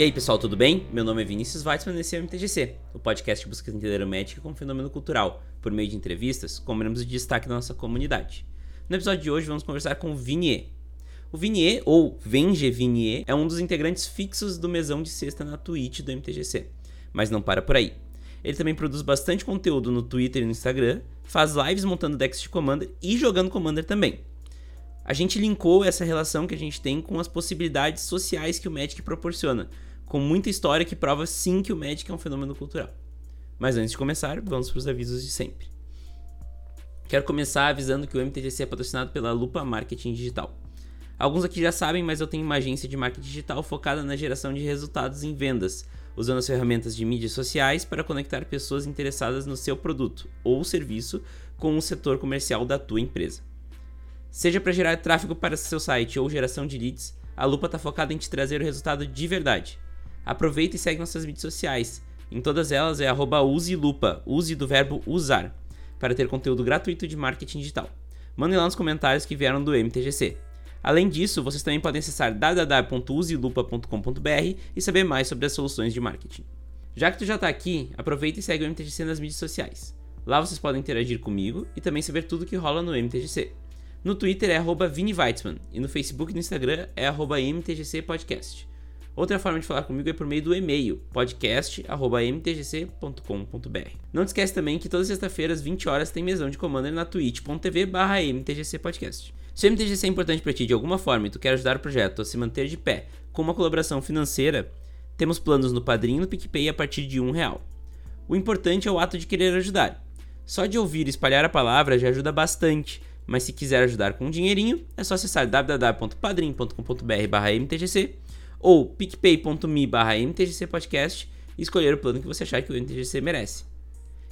E aí pessoal, tudo bem? Meu nome é Vinícius Weitzman e esse é o MTGC, o podcast que busca entender o Magic como fenômeno cultural, por meio de entrevistas, com membros de destaque da nossa comunidade. No episódio de hoje vamos conversar com o Vinier. O Vinier, ou Venge Vinier, é um dos integrantes fixos do mesão de sexta na Twitch do MTGC. Mas não para por aí. Ele também produz bastante conteúdo no Twitter e no Instagram, faz lives montando decks de Commander e jogando Commander também. A gente linkou essa relação que a gente tem com as possibilidades sociais que o Magic proporciona, com muita história que prova sim que o Magic é um fenômeno cultural. Mas antes de começar, vamos para os avisos de sempre. Quero começar avisando que o MTGC é patrocinado pela Lupa Marketing Digital. Alguns aqui já sabem, mas eu tenho uma agência de marketing digital focada na geração de resultados em vendas, usando as ferramentas de mídias sociais para conectar pessoas interessadas no seu produto ou serviço com o setor comercial da tua empresa. Seja para gerar tráfego para seu site ou geração de leads, a Lupa está focada em te trazer o resultado de verdade. Aproveita e segue nossas mídias sociais. Em todas elas é uselupa, use do verbo usar, para ter conteúdo gratuito de marketing digital. Mandem lá nos comentários que vieram do MTGC. Além disso, vocês também podem acessar www.uselupa.com.br e saber mais sobre as soluções de marketing. Já que tu já está aqui, aproveita e segue o MTGC nas mídias sociais. Lá vocês podem interagir comigo e também saber tudo que rola no MTGC. No Twitter é @viniveitzman e no Facebook e no Instagram é @mtgcpodcast. Outra forma de falar comigo é por meio do e-mail podcast@mtgc.com.br. Não te esquece também que todas as sextas-feiras, 20 horas, tem mesão de Commander na twitch.tv/mtgcpodcast. Se o MTGC é importante para ti de alguma forma e tu quer ajudar o projeto a se manter de pé com uma colaboração financeira, temos planos no Padrinho e no PicPay a partir de um real. O importante é o ato de querer ajudar. Só de ouvir e espalhar a palavra já ajuda bastante mas se quiser ajudar com um dinheirinho, é só acessar www.padrim.com.br/mtgc ou picpay.me/mtgcpodcast e escolher o plano que você achar que o MTGC merece.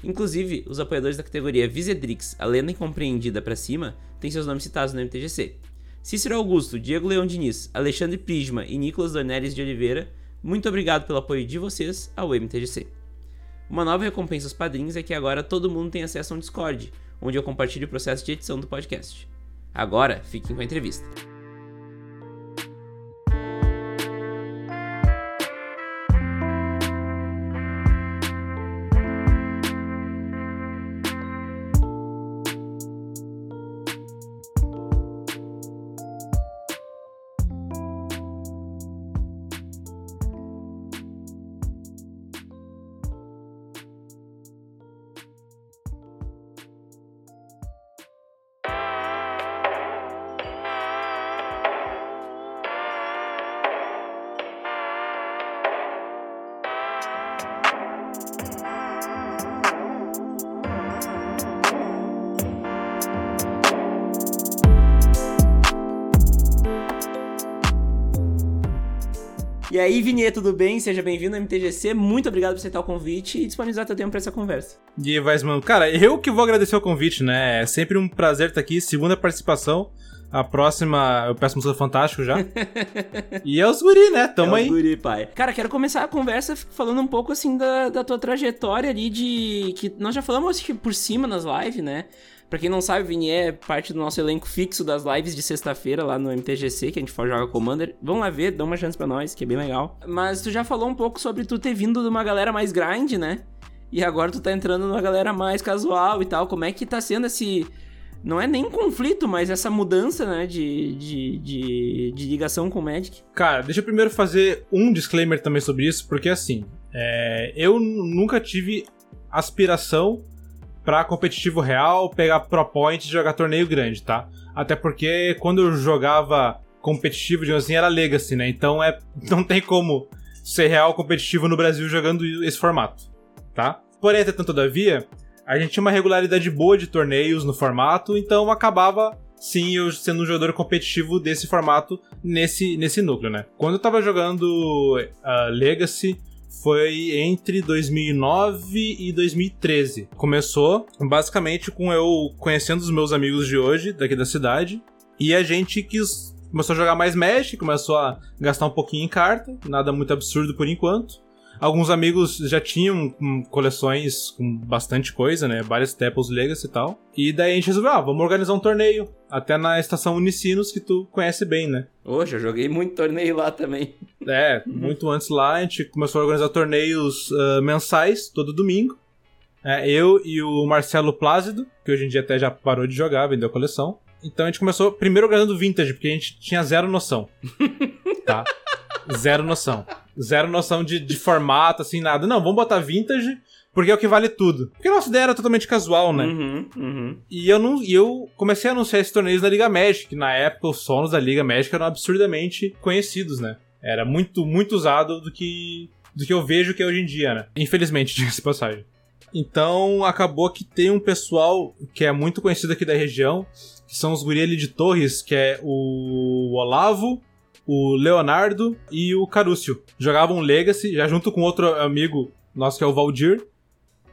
Inclusive, os apoiadores da categoria Visedrix, a lenda incompreendida para cima, têm seus nomes citados no MTGC. Cícero Augusto, Diego Leão Diniz, Alexandre Prisma e Nicolas Dornelles de Oliveira, muito obrigado pelo apoio de vocês ao MTGC. Uma nova recompensa aos padrinhos é que agora todo mundo tem acesso a um Discord, onde eu compartilho o processo de edição do podcast. Agora, fiquem com a entrevista. E aí, Vinheta, tudo bem? Seja bem-vindo ao MTGC. Muito obrigado por aceitar o convite e disponibilizar teu tempo para essa conversa. E mano, cara, eu que vou agradecer o convite, né? É sempre um prazer estar aqui. Segunda participação. A próxima, eu peço um fantástico já. e é os guri, né? Tamo é aí. guri, pai. Cara, quero começar a conversa falando um pouco, assim, da, da tua trajetória ali de... Que nós já falamos, por cima nas lives, né? Pra quem não sabe, o Vini é parte do nosso elenco fixo das lives de sexta-feira lá no MTGC, que a gente for jogar Commander. Vão lá ver, dá uma chance pra nós, que é bem legal. Mas tu já falou um pouco sobre tu ter vindo de uma galera mais grind, né? E agora tu tá entrando numa galera mais casual e tal. Como é que tá sendo esse. Não é nem conflito, mas essa mudança, né, de, de, de, de ligação com o Magic. Cara, deixa eu primeiro fazer um disclaimer também sobre isso, porque assim, é, eu nunca tive aspiração pra competitivo real, pegar Pro Point e jogar torneio grande, tá? Até porque quando eu jogava competitivo, digamos assim, era Legacy, né? Então é, não tem como ser real competitivo no Brasil jogando esse formato, tá? Porém, entretanto, todavia, a gente tinha uma regularidade boa de torneios no formato, então acabava sim eu sendo um jogador competitivo desse formato nesse, nesse núcleo, né? Quando eu tava jogando uh, Legacy, foi entre 2009 e 2013. Começou basicamente com eu conhecendo os meus amigos de hoje, daqui da cidade, e a gente quis começou a jogar mais Magic, começou a gastar um pouquinho em carta, nada muito absurdo por enquanto. Alguns amigos já tinham hum, coleções com bastante coisa, né? Vários Staples Legacy e tal. E daí a gente resolveu, ah, vamos organizar um torneio. Até na estação Unicinos, que tu conhece bem, né? Hoje eu joguei muito torneio lá também. É, muito antes lá, a gente começou a organizar torneios uh, mensais, todo domingo. É, eu e o Marcelo Plácido, que hoje em dia até já parou de jogar, vendeu a coleção. Então a gente começou primeiro organizando vintage, porque a gente tinha zero noção. tá? Zero noção. Zero noção de, de formato, assim, nada. Não, vamos botar vintage, porque é o que vale tudo. Porque a nossa ideia era totalmente casual, né? Uhum, uhum. E eu, não, e eu comecei a anunciar esses torneios na Liga Magic, que na época os sonos da Liga Magic eram absurdamente conhecidos, né? Era muito, muito usado do que, do que eu vejo que é hoje em dia, né? Infelizmente, diga-se passagem. Então acabou que tem um pessoal que é muito conhecido aqui da região, que são os guri ali de Torres, que é o Olavo, o Leonardo e o Carúcio. Jogavam Legacy, já junto com outro amigo nosso que é o Valdir,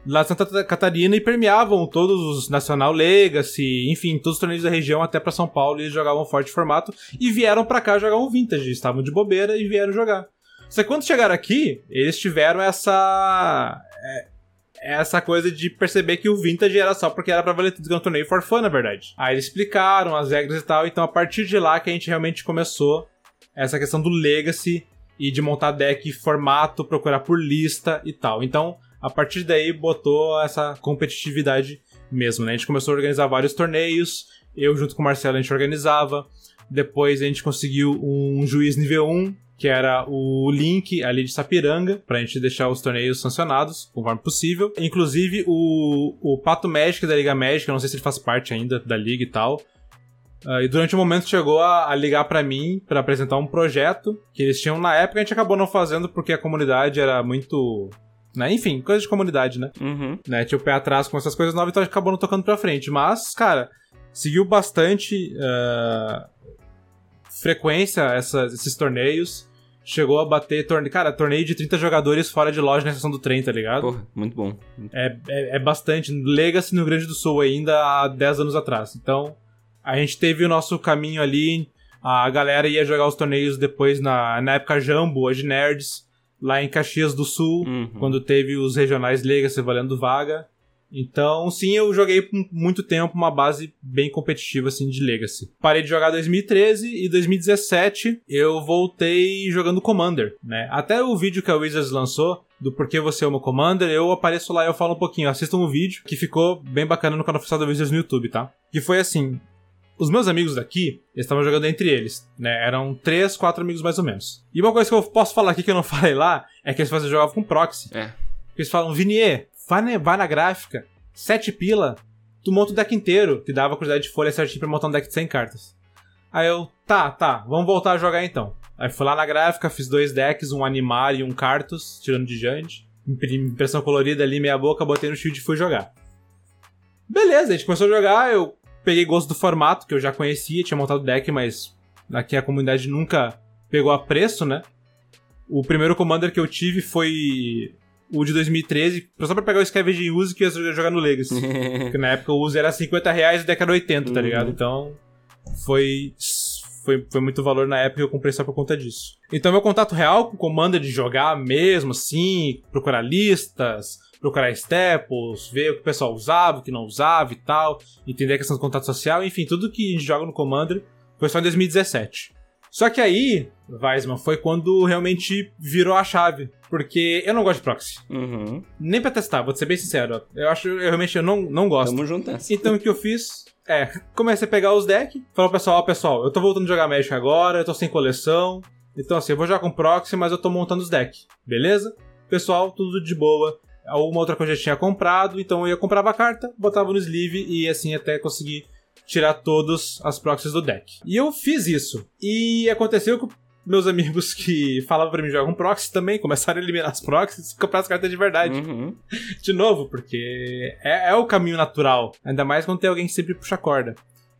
lá de Santa Catarina e permeavam todos os Nacional Legacy, enfim, todos os torneios da região até para São Paulo e eles jogavam forte formato e vieram para cá jogar um Vintage, estavam de bobeira e vieram jogar. Só que quando chegaram aqui, eles tiveram essa é, essa coisa de perceber que o Vintage era só porque era pra valer tudo que é um torneio for fun, na verdade. Aí eles explicaram as regras e tal, então a partir de lá que a gente realmente começou essa questão do legacy e de montar deck formato, procurar por lista e tal. Então, a partir daí botou essa competitividade mesmo, né? A gente começou a organizar vários torneios, eu junto com o Marcelo a gente organizava. Depois a gente conseguiu um juiz nível 1, que era o link ali de Sapiranga, pra gente deixar os torneios sancionados, conforme possível. Inclusive, o, o Pato Magic da Liga Magic, eu não sei se ele faz parte ainda da liga e tal, Uh, e durante um momento chegou a, a ligar para mim para apresentar um projeto que eles tinham na época, a gente acabou não fazendo porque a comunidade era muito. Né? Enfim, coisa de comunidade, né? Uhum. né? Tinha o pé atrás com essas coisas novas, então a gente acabou não tocando pra frente. Mas, cara, seguiu bastante uh, frequência essa, esses torneios. Chegou a bater torneio. Cara, torneio de 30 jogadores fora de loja na estação do trem, tá ligado? Porra, muito bom. É, é, é bastante. Legacy no Rio Grande do Sul ainda há 10 anos atrás. Então, a gente teve o nosso caminho ali. A galera ia jogar os torneios depois na, na época Jambo, hoje Nerds, lá em Caxias do Sul, Uhum. quando teve os regionais Legacy valendo vaga. Então, sim, eu joguei por muito tempo uma base bem competitiva assim de Legacy. Parei de jogar em 2013 e 2017 eu voltei jogando Commander, né? Até o vídeo que a Wizards lançou do porquê você ama Commander, eu apareço lá e eu falo um pouquinho. Assistam o vídeo que ficou bem bacana no canal oficial da Wizards no YouTube, tá? Que foi assim, os meus amigos daqui, eles estavam jogando entre eles, né? Eram três, quatro amigos mais ou menos. E uma coisa que eu posso falar aqui que eu não falei lá é que eles faziam jogavam com proxy. É. Eles falam, Vinier, vai na, vai na gráfica, sete pila, tu monta o deck inteiro, que dava a quantidade de folha certinho pra montar um deck de 100 cartas. Aí eu, tá, tá, vamos voltar a jogar então. Aí fui lá na gráfica, fiz dois decks, um Animar e um Cartus, tirando de Jande. Imprimi Impressão colorida ali, meia boca, botei no shield e fui jogar. Beleza, a gente começou a jogar, eu peguei gosto do formato, que eu já conhecia, tinha montado deck, mas aqui a comunidade nunca pegou a preço, né? O primeiro Commander que eu tive foi o de 2013, só pra pegar o Scavenging Use que eu ia jogar no Legacy. Porque na época o Use era 50 reais e o deck era 80, tá Uhum. ligado? Então foi, foi, foi muito valor na época e eu comprei só por conta disso. Então meu contato real com o Commander de jogar mesmo, assim, procurar listas, procurar staples, ver o que o pessoal usava, o que não usava e tal, entender a questão do contato social, enfim, tudo que a gente joga no Commander foi só em 2017. Só que aí, Weisman, foi quando realmente virou a chave. Porque eu não gosto de proxy. Uhum. Nem pra testar, vou ser bem sincero. Eu acho, eu realmente eu não, não gosto. Tamo junto nessa. Então o que eu fiz é, comecei a pegar os decks, falou pro pessoal, ó pessoal, eu tô voltando a jogar Magic agora, eu tô sem coleção. Então assim, eu vou jogar com proxy, mas eu tô montando os decks, beleza? Pessoal, tudo de boa. Alguma outra coisa eu já tinha comprado, então eu ia comprava a carta, botava no sleeve e assim até conseguir tirar todas as proxies do deck. E eu fiz isso. E aconteceu que meus amigos que falavam pra mim jogar com proxy também começaram a eliminar as proxies e comprar as cartas de verdade Uhum. de novo, porque é, é o caminho natural. Ainda mais quando tem alguém que sempre puxa a corda.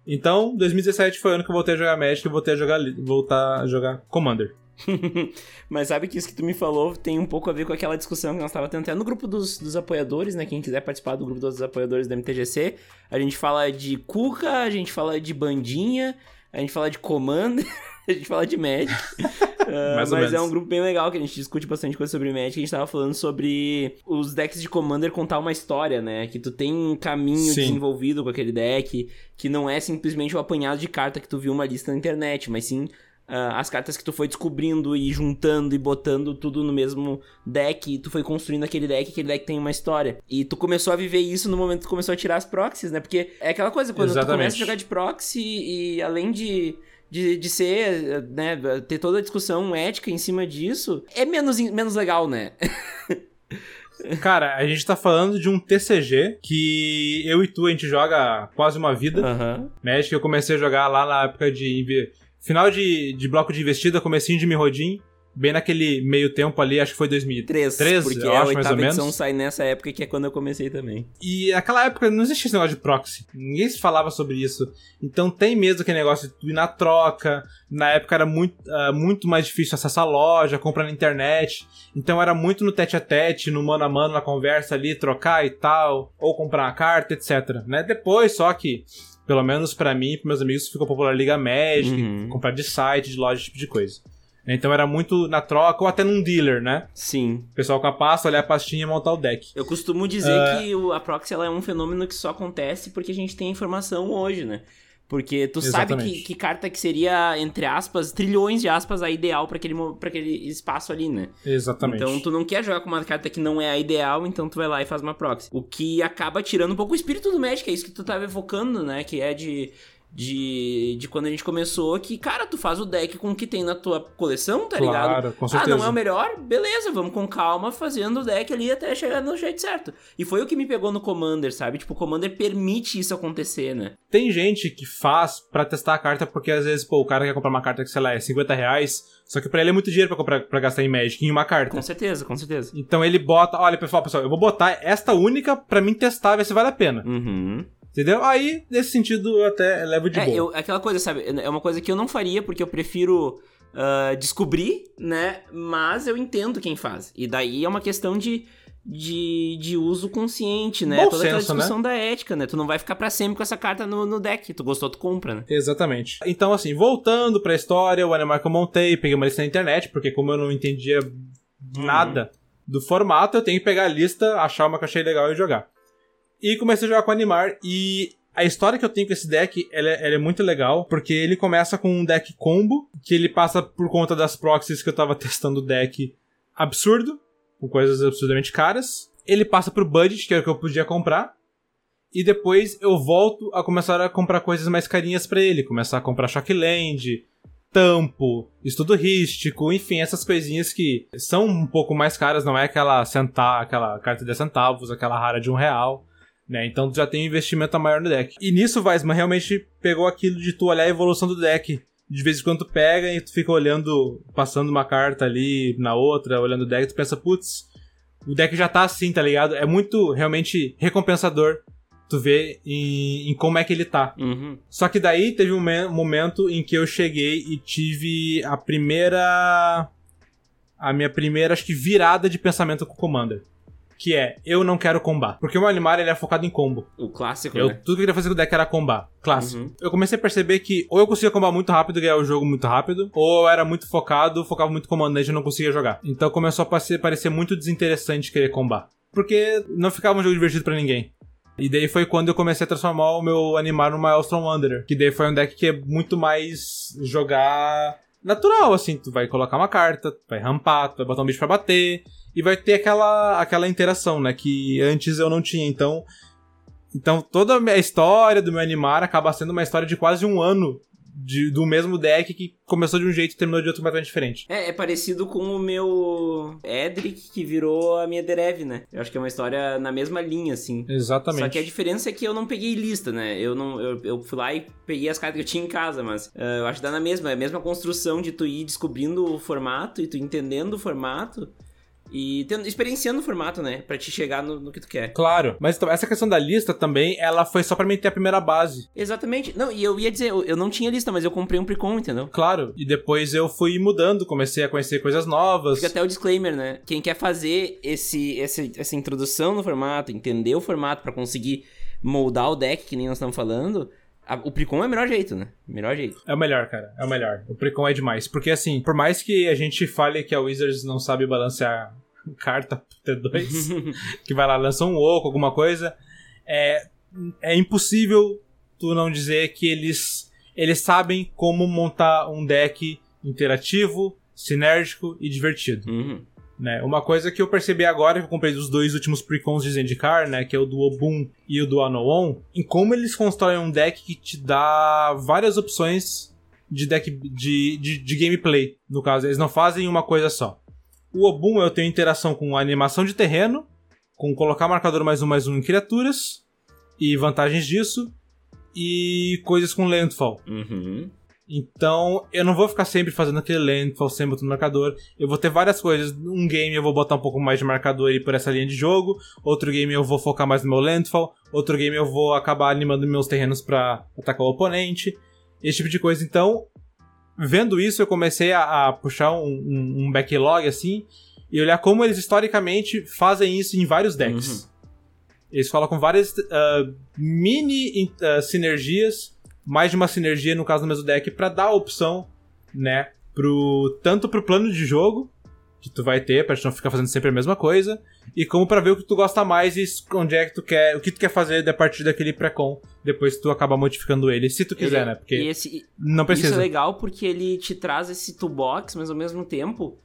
Então, 2017 foi o ano que eu voltei a jogar Magic e voltei a jogar, voltar a jogar Commander. Mas sabe que isso que tu me falou tem um pouco a ver com aquela discussão que nós estávamos tendo até no grupo dos, dos apoiadores, né? Quem quiser participar do grupo dos apoiadores da MTGC, a gente fala de Cuca, a gente fala de Bandinha, a gente fala de Commander, a gente fala de Magic. Uh, mas menos. é um grupo bem legal que a gente discute bastante coisa sobre Magic. A gente tava falando sobre os decks de Commander contar uma história, né? Que tu tem um caminho Sim. desenvolvido com aquele deck, que não é simplesmente o apanhado de carta que tu viu uma lista na internet, mas sim Uh, as cartas que tu foi descobrindo e juntando e botando tudo no mesmo deck, e tu foi construindo aquele deck, aquele deck tem uma história. E tu começou a viver isso no momento que tu começou a tirar as proxies, né? Porque é aquela coisa, quando Exatamente. tu começa a jogar de proxy e além de de, de ser, né, ter toda a discussão ética em cima disso, é menos, menos legal, né? Cara, a gente tá falando de um TCG que eu e tu a gente joga quase uma vida. Uhum. Magic eu comecei a jogar lá na época de. Final de, de bloco de investida, comecinho de Mirrodin bem naquele meio tempo ali, acho que foi 2003, 3, porque eu a acho, mais ou menos. edição sai nessa época que é quando eu comecei também. E naquela época não existia esse negócio de proxy. Ninguém se falava sobre isso. Então tem mesmo aquele negócio de ir na troca. Na época era muito, uh, muito mais difícil acessar a loja, comprar na internet. Então era muito no tete a tete, no mano a mano, na conversa ali, trocar e tal. Ou comprar uma carta, etc. Né? Depois, só que pelo menos para mim e pros meus amigos, ficou popular Liga Magic, uhum. comprar de site, de loja, esse tipo de coisa. Então era muito na troca ou até num dealer, né? Sim. O pessoal com a pasta, olhar a pastinha e montar o deck. Eu costumo dizer uh... que o, a proxy ela é um fenômeno que só acontece porque a gente tem informação hoje, né? Porque tu Exatamente. sabe que, que, carta que seria, entre aspas, trilhões de aspas, a ideal para aquele, pra aquele espaço ali, né? Exatamente. Então tu não quer jogar com uma carta que não é a ideal, então tu vai lá e faz uma proxy. O que acaba tirando um pouco o espírito do Magic, é isso que tu tava evocando, né? Que é de de, de quando a gente começou, que, cara, tu faz o deck com o que tem na tua coleção, tá claro, ligado? Com certeza. Ah, não é o melhor? Beleza, vamos com calma fazendo o deck ali até chegar no jeito certo. E foi o que me pegou no Commander, sabe? Tipo, o Commander permite isso acontecer, né? Tem gente que faz para testar a carta, porque às vezes, pô, o cara quer comprar uma carta que, sei lá, é 50 reais, só que pra ele é muito dinheiro pra, comprar, pra gastar em Magic, em uma carta. Com certeza, com certeza. Então ele bota, olha, pessoal, pessoal, eu vou botar esta única para mim testar, ver se vale a pena. Uhum. Entendeu? Aí, nesse sentido, eu até levo de é, boa. Eu, aquela coisa, sabe? É uma coisa que eu não faria porque eu prefiro uh, descobrir, né? Mas eu entendo quem faz. E daí é uma questão de, de, de uso consciente, né? Bom Toda senso, aquela né? discussão né? da ética, né? Tu não vai ficar para sempre com essa carta no, no deck. Tu gostou, tu compra, né? Exatamente. Então, assim, voltando pra história, o animal que eu montei, peguei uma lista na internet, porque como eu não entendia uhum. nada do formato, eu tenho que pegar a lista, achar uma que eu achei legal e jogar. E comecei a jogar com Animar e a história que eu tenho com esse deck, ela é, ela é, muito legal, porque ele começa com um deck combo, que ele passa por conta das proxies que eu tava testando o deck absurdo, com coisas absurdamente caras. Ele passa pro budget, que era o que eu podia comprar. E depois eu volto a começar a comprar coisas mais carinhas para ele. Começar a comprar Shockland, Tampo, Estudo Rístico, enfim, essas coisinhas que são um pouco mais caras, não é aquela centavo, aquela carta de centavos, aquela rara de um real. Né? Então tu já tem um investimento maior no deck. E nisso, Weisman realmente pegou aquilo de tu olhar a evolução do deck. De vez em quando tu pega e tu fica olhando, passando uma carta ali na outra, olhando o deck, tu pensa, putz, o deck já tá assim, tá ligado? É muito realmente recompensador tu ver em, em como é que ele tá. Uhum. Só que daí teve um momento em que eu cheguei e tive a primeira. A minha primeira, acho que, virada de pensamento com o Commander que é eu não quero combar. Porque o meu animal ele é focado em combo. O clássico, eu, né? Tudo que eu queria fazer com o deck era combar. Clássico. Uhum. Eu comecei a perceber que ou eu conseguia combar muito rápido e ganhar o jogo muito rápido, ou eu era muito focado, focava muito comandante e não conseguia jogar. Então começou a parecer, parecer muito desinteressante querer combar. Porque não ficava um jogo divertido para ninguém. E daí foi quando eu comecei a transformar o meu animal numa Elstrom Wanderer. Que daí foi um deck que é muito mais jogar natural, assim. Tu vai colocar uma carta, tu vai rampar, tu vai botar um bicho pra bater e vai ter aquela, aquela interação, né? Que antes eu não tinha. Então, então toda a história do meu animar acaba sendo uma história de quase um ano de, do mesmo deck que começou de um jeito e terminou de outro completamente diferente. É, é parecido com o meu Edric, que virou a minha Derev, né? Eu acho que é uma história na mesma linha, assim. Exatamente. Só que a diferença é que eu não peguei lista, né? Eu não eu, eu fui lá e peguei as cartas que eu tinha em casa, mas uh, eu acho que dá na mesma. É a mesma construção de tu ir descobrindo o formato e tu entendendo o formato e tendo, experienciando o formato, né? Pra te chegar no, no, que tu quer. Claro, mas essa questão da lista também, ela foi só pra mim ter a primeira base. Exatamente. Não, e eu ia dizer, eu, eu não tinha lista, mas eu comprei um precon, entendeu? Claro, e depois eu fui mudando, comecei a conhecer coisas novas. Fica até o disclaimer, né? Quem quer fazer esse, esse essa introdução no formato, entender o formato para conseguir moldar o deck, que nem nós estamos falando, o Precon é o melhor jeito, né? Melhor jeito. É o melhor, cara. É o melhor. O Precon é demais. Porque, assim, por mais que a gente fale que a Wizards não sabe balancear carta T2, que vai lá, lança um oco, alguma coisa, é, é impossível tu não dizer que eles, eles sabem como montar um deck interativo, sinérgico e divertido. Uhum. Né? Uma coisa que eu percebi agora, que eu comprei dos dois últimos precons de Zendikar, né? Que é o do Obun e o do Anoon, em como eles constroem um deck que te dá várias opções de deck de, de, de gameplay. No caso, eles não fazem uma coisa só. O Obun eu tenho interação com animação de terreno, com colocar marcador mais um mais um em criaturas, e vantagens disso, e coisas com landfall. Uhum. Então, eu não vou ficar sempre fazendo aquele landfall, sempre botando marcador. Eu vou ter várias coisas. Um game eu vou botar um pouco mais de marcador e ir por essa linha de jogo. Outro game eu vou focar mais no meu landfall. Outro game eu vou acabar animando meus terrenos pra atacar o oponente. Esse tipo de coisa. Então, vendo isso, eu comecei a, a puxar um, um- um backlog assim e olhar como eles historicamente fazem isso em vários decks. Eles colocam várias ah, mini ah, sinergias, mais de uma sinergia no caso do mesmo deck, pra dar a opção, né, pro, tanto pro plano de jogo que tu vai ter, pra gente não ficar fazendo sempre a mesma coisa, e como pra ver o que tu gosta mais e onde é que tu quer, o que tu quer fazer a partir daquele pré-com, depois tu acaba modificando ele, se tu quiser, Ele- né, porque e esse, não Isso precisa. é legal porque ele te traz esse toolbox, mas ao mesmo tempo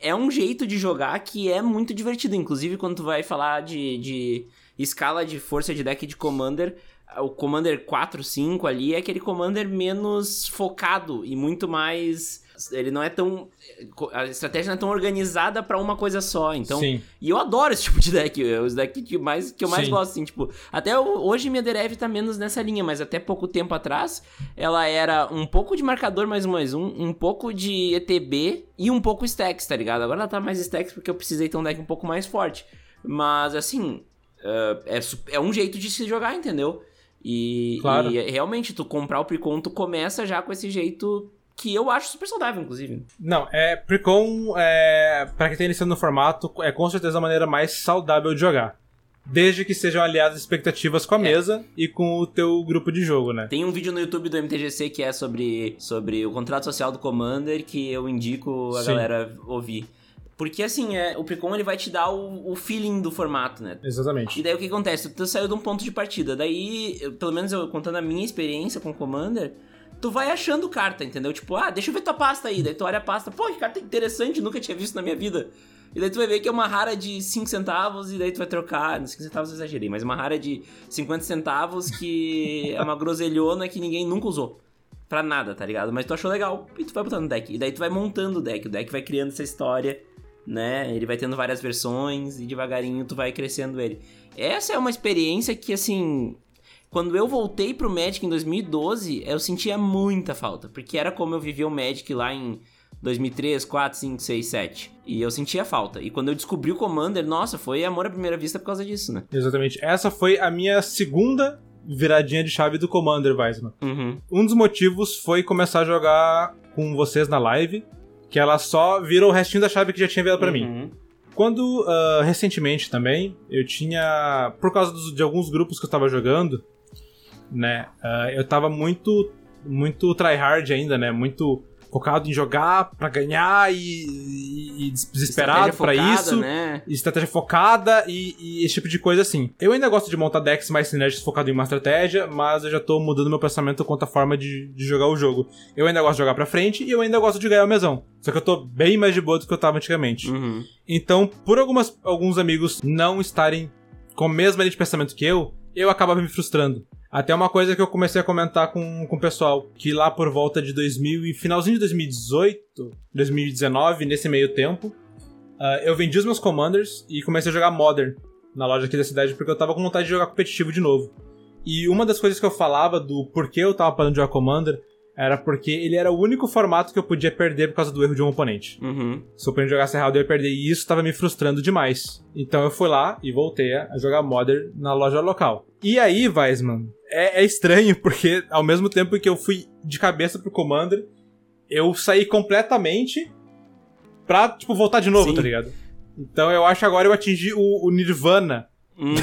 é um jeito de jogar que é muito divertido. Inclusive, quando tu vai falar de, de escala de força de deck de Commander, o Commander 4, 5 ali é aquele Commander menos focado e muito mais. Ele não é tão. A estratégia não é tão organizada pra uma coisa só. Então, Sim. e eu adoro esse tipo de deck. É os decks que, mais, que eu mais Sim. gosto, assim, tipo. Até hoje minha Derev tá menos nessa linha, mas até pouco tempo atrás ela era um pouco de marcador mais um mais um, um pouco de ETB e um pouco stacks, tá ligado? Agora ela tá mais stacks porque eu precisei ter um deck um pouco mais forte. Mas assim, uh, é, é um jeito de se jogar, entendeu? E, Claro. e realmente, tu comprar o Precon, tu começa já com esse jeito que eu acho super saudável, inclusive. Não, é. Precon, é, pra quem tá iniciando no formato, é com certeza a maneira mais saudável de jogar. Desde que sejam aliadas expectativas com a mesa e com o teu grupo de jogo, né? Tem um vídeo no YouTube do MTGC que é sobre, sobre o contrato social do Commander que eu indico a Sim. galera ouvir. Porque assim, é, o Precon ele vai te dar o, o feeling do formato, né? Exatamente. E daí o que acontece? Tu saiu de um ponto de partida. Daí, eu- pelo menos eu contando a minha experiência com o Commander, tu vai achando carta, entendeu? Tipo, ah, deixa eu ver tua pasta aí. Daí tu olha a pasta, pô, que carta interessante, nunca tinha visto na minha vida. E daí tu vai ver que é uma rara de 5 centavos e daí tu vai trocar. 5 centavos eu exagerei, mas uma rara de 50 centavos que é uma groselhona que ninguém nunca usou. Pra nada, tá ligado? Mas tu achou legal e tu vai botando no deck. E daí tu vai montando o deck. O deck vai criando essa história, né? Ele vai tendo várias versões e devagarinho tu vai crescendo ele. Essa é uma experiência que, assim. Quando eu voltei pro Magic em 2012, eu sentia muita falta. Porque era como eu vivia o Magic lá em 2003, 4, 5, 6, 7. E eu sentia falta. E quando eu descobri o Commander, nossa, foi amor à primeira vista por causa disso, né? Exatamente. Essa foi a minha segunda viradinha de chave do Commander, Weisman. Uhum. Um dos motivos foi começar a jogar com vocês na live, que ela só virou o restinho da chave que já tinha virado pra mim. Uhum. Quando, ah, recentemente também, eu tinha. Por causa dos- de alguns grupos que eu tava jogando, né? ah, eu tava muito. Muito tryhard ainda, né? Muito focado em jogar pra ganhar e, e- desesperado focada, isso. Né? Estratégia focada e, e esse tipo de coisa assim. Eu ainda gosto de montar decks mais sinérgicos focado em uma estratégia, mas eu já tô mudando meu pensamento quanto à forma de, de jogar o jogo. Eu ainda gosto de jogar pra frente e eu ainda gosto de ganhar o mesão. Só que eu tô bem mais de boa do que eu tava antigamente. Uhum. Então, por algumas, alguns amigos não estarem com a mesma linha de pensamento que eu, eu acabava me frustrando. Até uma coisa que eu comecei a comentar com, com o pessoal, que lá por volta de 2000 e finalzinho de 2018, 2019, nesse meio tempo, ah, eu vendi os meus Commanders e comecei a jogar Modern na loja aqui da cidade porque eu tava com vontade de jogar competitivo de novo. E uma das coisas que eu falava do porquê eu tava parando de jogar Commander era porque ele era o único formato que eu podia perder por causa do erro de um oponente. Uhum. Se o oponente jogasse errado, eu ia perder. E isso tava me frustrando demais. Então eu fui lá e voltei a jogar Modern na loja local. E aí, Weisman, é, é estranho, porque ao mesmo tempo que eu fui de cabeça pro Commander, eu saí completamente pra, tipo, voltar de novo, Sim. tá ligado? Então eu acho agora eu atingi o, o Nirvana Uhum.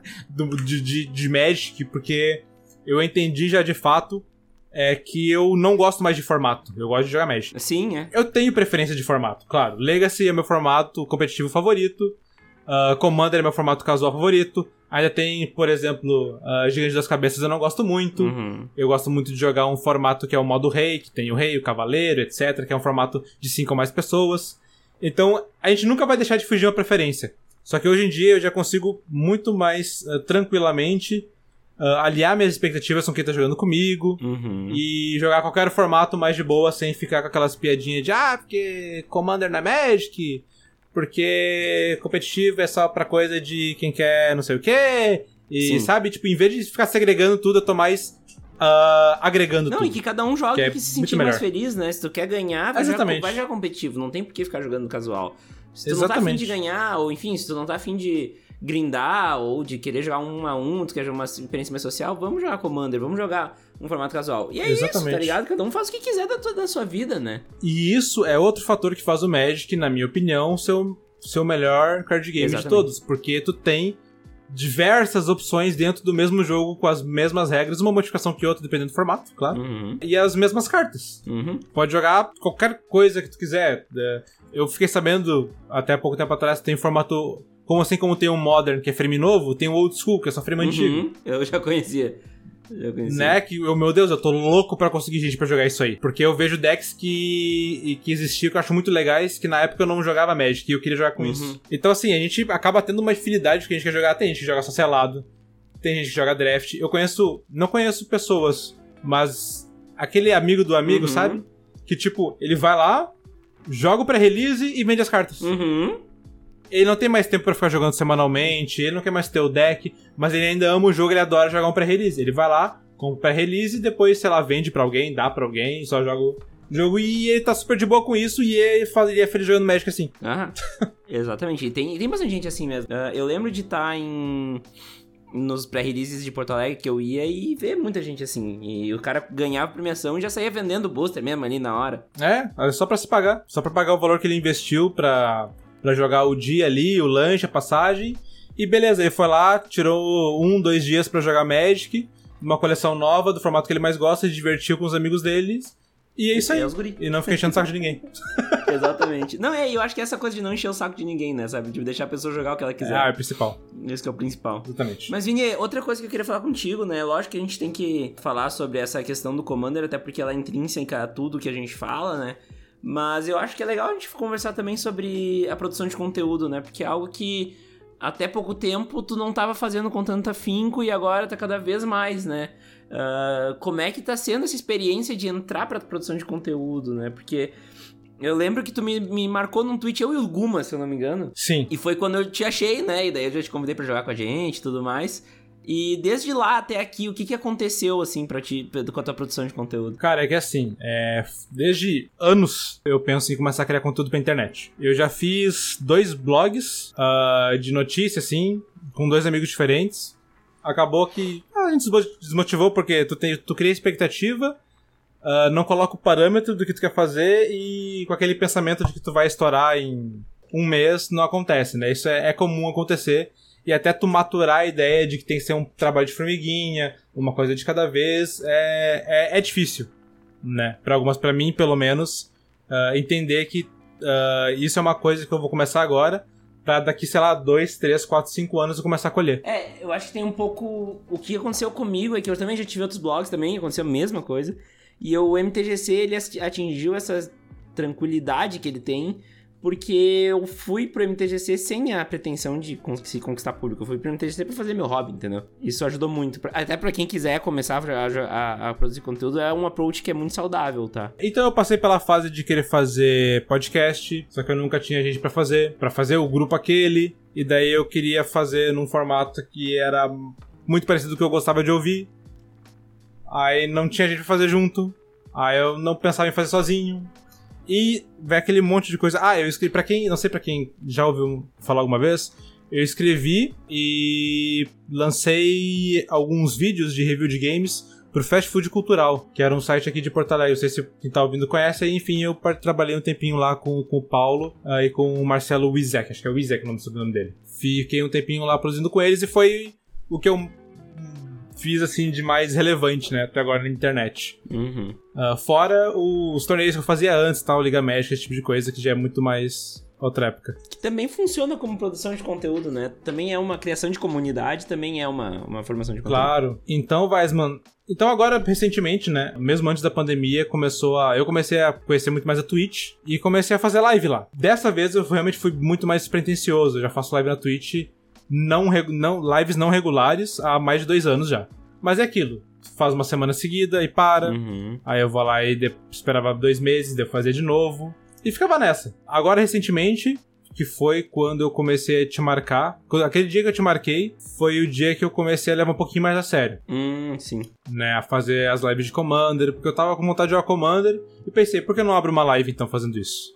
do- de, de, de Magic, porque eu entendi já de fato é que eu não gosto mais de formato. Eu gosto de jogar Magic. Sim, é. Eu tenho preferência de formato, claro. Legacy é meu formato competitivo favorito. Uh, Commander é meu formato casual favorito. Ainda tem, por exemplo, uh, Gigante das Cabeças eu não gosto muito. Uhum. Eu gosto muito de jogar um formato que é o modo rei, que tem o rei, o cavaleiro, etc. Que é um formato de 5 ou mais pessoas. Então, a gente nunca vai deixar de fugir uma preferência. Só que hoje em dia eu já consigo muito mais uh, tranquilamente uh, aliar minhas expectativas com quem tá jogando comigo Uhum. e jogar qualquer formato mais de boa sem ficar com aquelas piadinhas de ah, porque Commander na Magic, porque competitivo é só pra coisa de quem quer não sei o que. E Sim. sabe, tipo, em vez de ficar segregando tudo, eu tô mais ah, agregando Não, tudo. e que cada um joga Que e é que se sentir mais feliz, né? Se tu quer ganhar, vai, Exatamente. jogar, vai jogar competitivo. Não tem por que ficar jogando casual. Se tu não tá afim Exatamente. de ganhar, ou enfim, se tu não tá afim de grindar, ou de querer jogar um a um, tu quer jogar uma experiência mais social, vamos jogar Commander, vamos jogar um formato casual. E é isso, Exatamente. tá ligado? Cada um faz o que quiser da, da sua vida, né? E isso é outro fator que faz o Magic, na minha opinião, ser o seu melhor card game de Exatamente. todos. Porque tu tem diversas opções dentro do mesmo jogo com as mesmas regras, uma modificação que outra, dependendo do formato, claro. Uhum. E as mesmas cartas. Uhum. Pode jogar qualquer coisa que tu quiser. É, Eu fiquei sabendo, até pouco tempo atrás, tem formato. Como assim como tem um Modern, que é frame novo, tem o Old School, que é só frame antigo. Uhum. Eu já conhecia. Já conhecia. Né? Que, eu, meu Deus, eu tô louco pra conseguir gente pra jogar isso aí. Porque eu vejo decks que, que existiam que eu acho muito legais, que na época eu não jogava Magic e eu queria jogar com Uhum. isso. Então, assim, a gente acaba tendo uma afinidade que a gente quer jogar. Tem gente que joga só selado, tem gente que joga draft. Eu conheço. Não conheço pessoas, mas aquele amigo do amigo, Uhum. sabe? Que tipo, ele vai lá, joga o pré-release e vende as cartas. Uhum. Ele não tem mais tempo pra ficar jogando semanalmente, ele não quer mais ter o deck, mas ele ainda ama o jogo, ele adora jogar um pré-release. Ele vai lá, compra o pré-release e depois, sei lá, vende pra alguém, dá pra alguém, só joga o jogo e ele tá super de boa com isso e ele, faz, ele é feliz jogando Magic assim. Ah, exatamente. E tem, tem bastante gente assim mesmo. Ah, eu lembro de estar em. Nos pré-releases de Porto Alegre que eu ia e ver muita gente assim. E o cara ganhava premiação e já saía vendendo o booster mesmo ali na hora. É só pra se pagar. Só pra pagar o valor que ele investiu pra, pra jogar o dia ali, o lanche, a passagem. E beleza, ele foi lá, tirou um, dois dias pra jogar Magic, uma coleção nova do formato que ele mais gosta, se divertiu com os amigos deles. E é isso aí. É. E não fica enchendo o saco de ninguém. Exatamente. não, é, eu acho que essa coisa de não encher o saco de ninguém, né? Sabe? De deixar a pessoa jogar o que ela quiser. Ah, é o principal. Esse que é o principal. Exatamente. Mas, Vini, outra coisa que eu queria falar contigo, né? Lógico que a gente tem que falar sobre essa questão do Commander, até porque ela é intrínseca a tudo que a gente fala, né? Mas eu acho que é legal a gente conversar também sobre a produção de conteúdo, né? Porque é algo que até pouco tempo tu não tava fazendo com tanto afinco e agora tá cada vez mais, né? Ah, como é que tá sendo essa experiência de entrar pra produção de conteúdo, né? Porque eu lembro que tu me, me marcou num tweet, eu e o Guma, se eu não me engano. Sim. E foi quando eu te achei, né? E daí eu já te convidei pra jogar com a gente e tudo mais. E desde lá até aqui, o que que aconteceu, assim, pra ti, com a tua produção de conteúdo? Cara, é que assim, é, desde anos eu penso em começar a criar conteúdo pra internet. Eu já fiz dois blogs ah, de notícia, assim, com dois amigos diferentes. Acabou que ah, a gente desmo- desmotivou porque tu, tem, tu cria expectativa, ah, não coloca o parâmetro do que tu quer fazer e com aquele pensamento de que tu vai estourar em um mês, não acontece, né? Isso é, é comum acontecer. E até tu maturar a ideia de que tem que ser um trabalho de formiguinha, uma coisa de cada vez, é, é, é difícil, né? Para algumas, para mim, pelo menos, ah, entender que ah, isso é uma coisa que eu vou começar agora, pra daqui, sei lá, dois, três, quatro, cinco anos eu começar a colher. É, eu acho que tem um pouco. O que aconteceu comigo é que eu também já tive outros blogs também, aconteceu a mesma coisa. E o MTGC, ele atingiu essa tranquilidade que ele tem, porque eu fui pro MTGC sem a pretensão de conseguir conquistar público. Eu fui pro MTGC pra fazer meu hobby, entendeu? Isso ajudou muito. Até pra quem quiser começar a, a- a produzir conteúdo, é um approach que é muito saudável, tá? Então eu passei pela fase de querer fazer podcast, só que eu nunca tinha gente pra fazer, Pra fazer o grupo aquele, e daí eu queria fazer num formato que era muito parecido com o que eu gostava de ouvir. Aí não tinha gente pra fazer junto. Aí eu não pensava em fazer sozinho. E vai aquele monte de coisa. Ah, eu escrevi pra quem, não sei pra quem já ouviu falar alguma vez, eu escrevi e lancei alguns vídeos de review de games pro Fast Food Cultural, que era um site aqui de Porto Alegre. Não sei se quem tá ouvindo conhece. Enfim, eu trabalhei um tempinho lá com, com o Paulo ah, e com o Marcelo Wizek. Acho que é o Wizek o nome do sobrenome dele. Fiquei um tempinho lá produzindo com eles e foi o que eu fiz assim de mais relevante, né, até agora na internet. Uhum. Uh, fora os torneios que eu fazia antes, tal, Liga Médica, esse tipo de coisa que já é muito mais outra época. Que também funciona como produção de conteúdo, né? Também é uma criação de comunidade, também é uma, uma formação de conteúdo. Claro. Então, Weisman, então agora, recentemente, né, mesmo antes da pandemia, começou a... Eu comecei a conhecer muito mais a Twitch e comecei a fazer live lá. Dessa vez eu realmente fui muito mais pretencioso. Eu já faço live na Twitch, não, não lives não regulares há mais de dois anos já. Mas é aquilo. Faz uma semana seguida e para. Uhum. Aí eu vou lá e de... esperava dois meses, devo fazer de novo. E ficava nessa. Agora, recentemente, que foi quando eu comecei a te marcar. Aquele dia que eu te marquei foi o dia que eu comecei a levar um pouquinho mais a sério. Hum, sim. Né, a fazer as lives de Commander, porque eu tava com vontade de jogar Commander e pensei, por que não abro uma live então fazendo isso?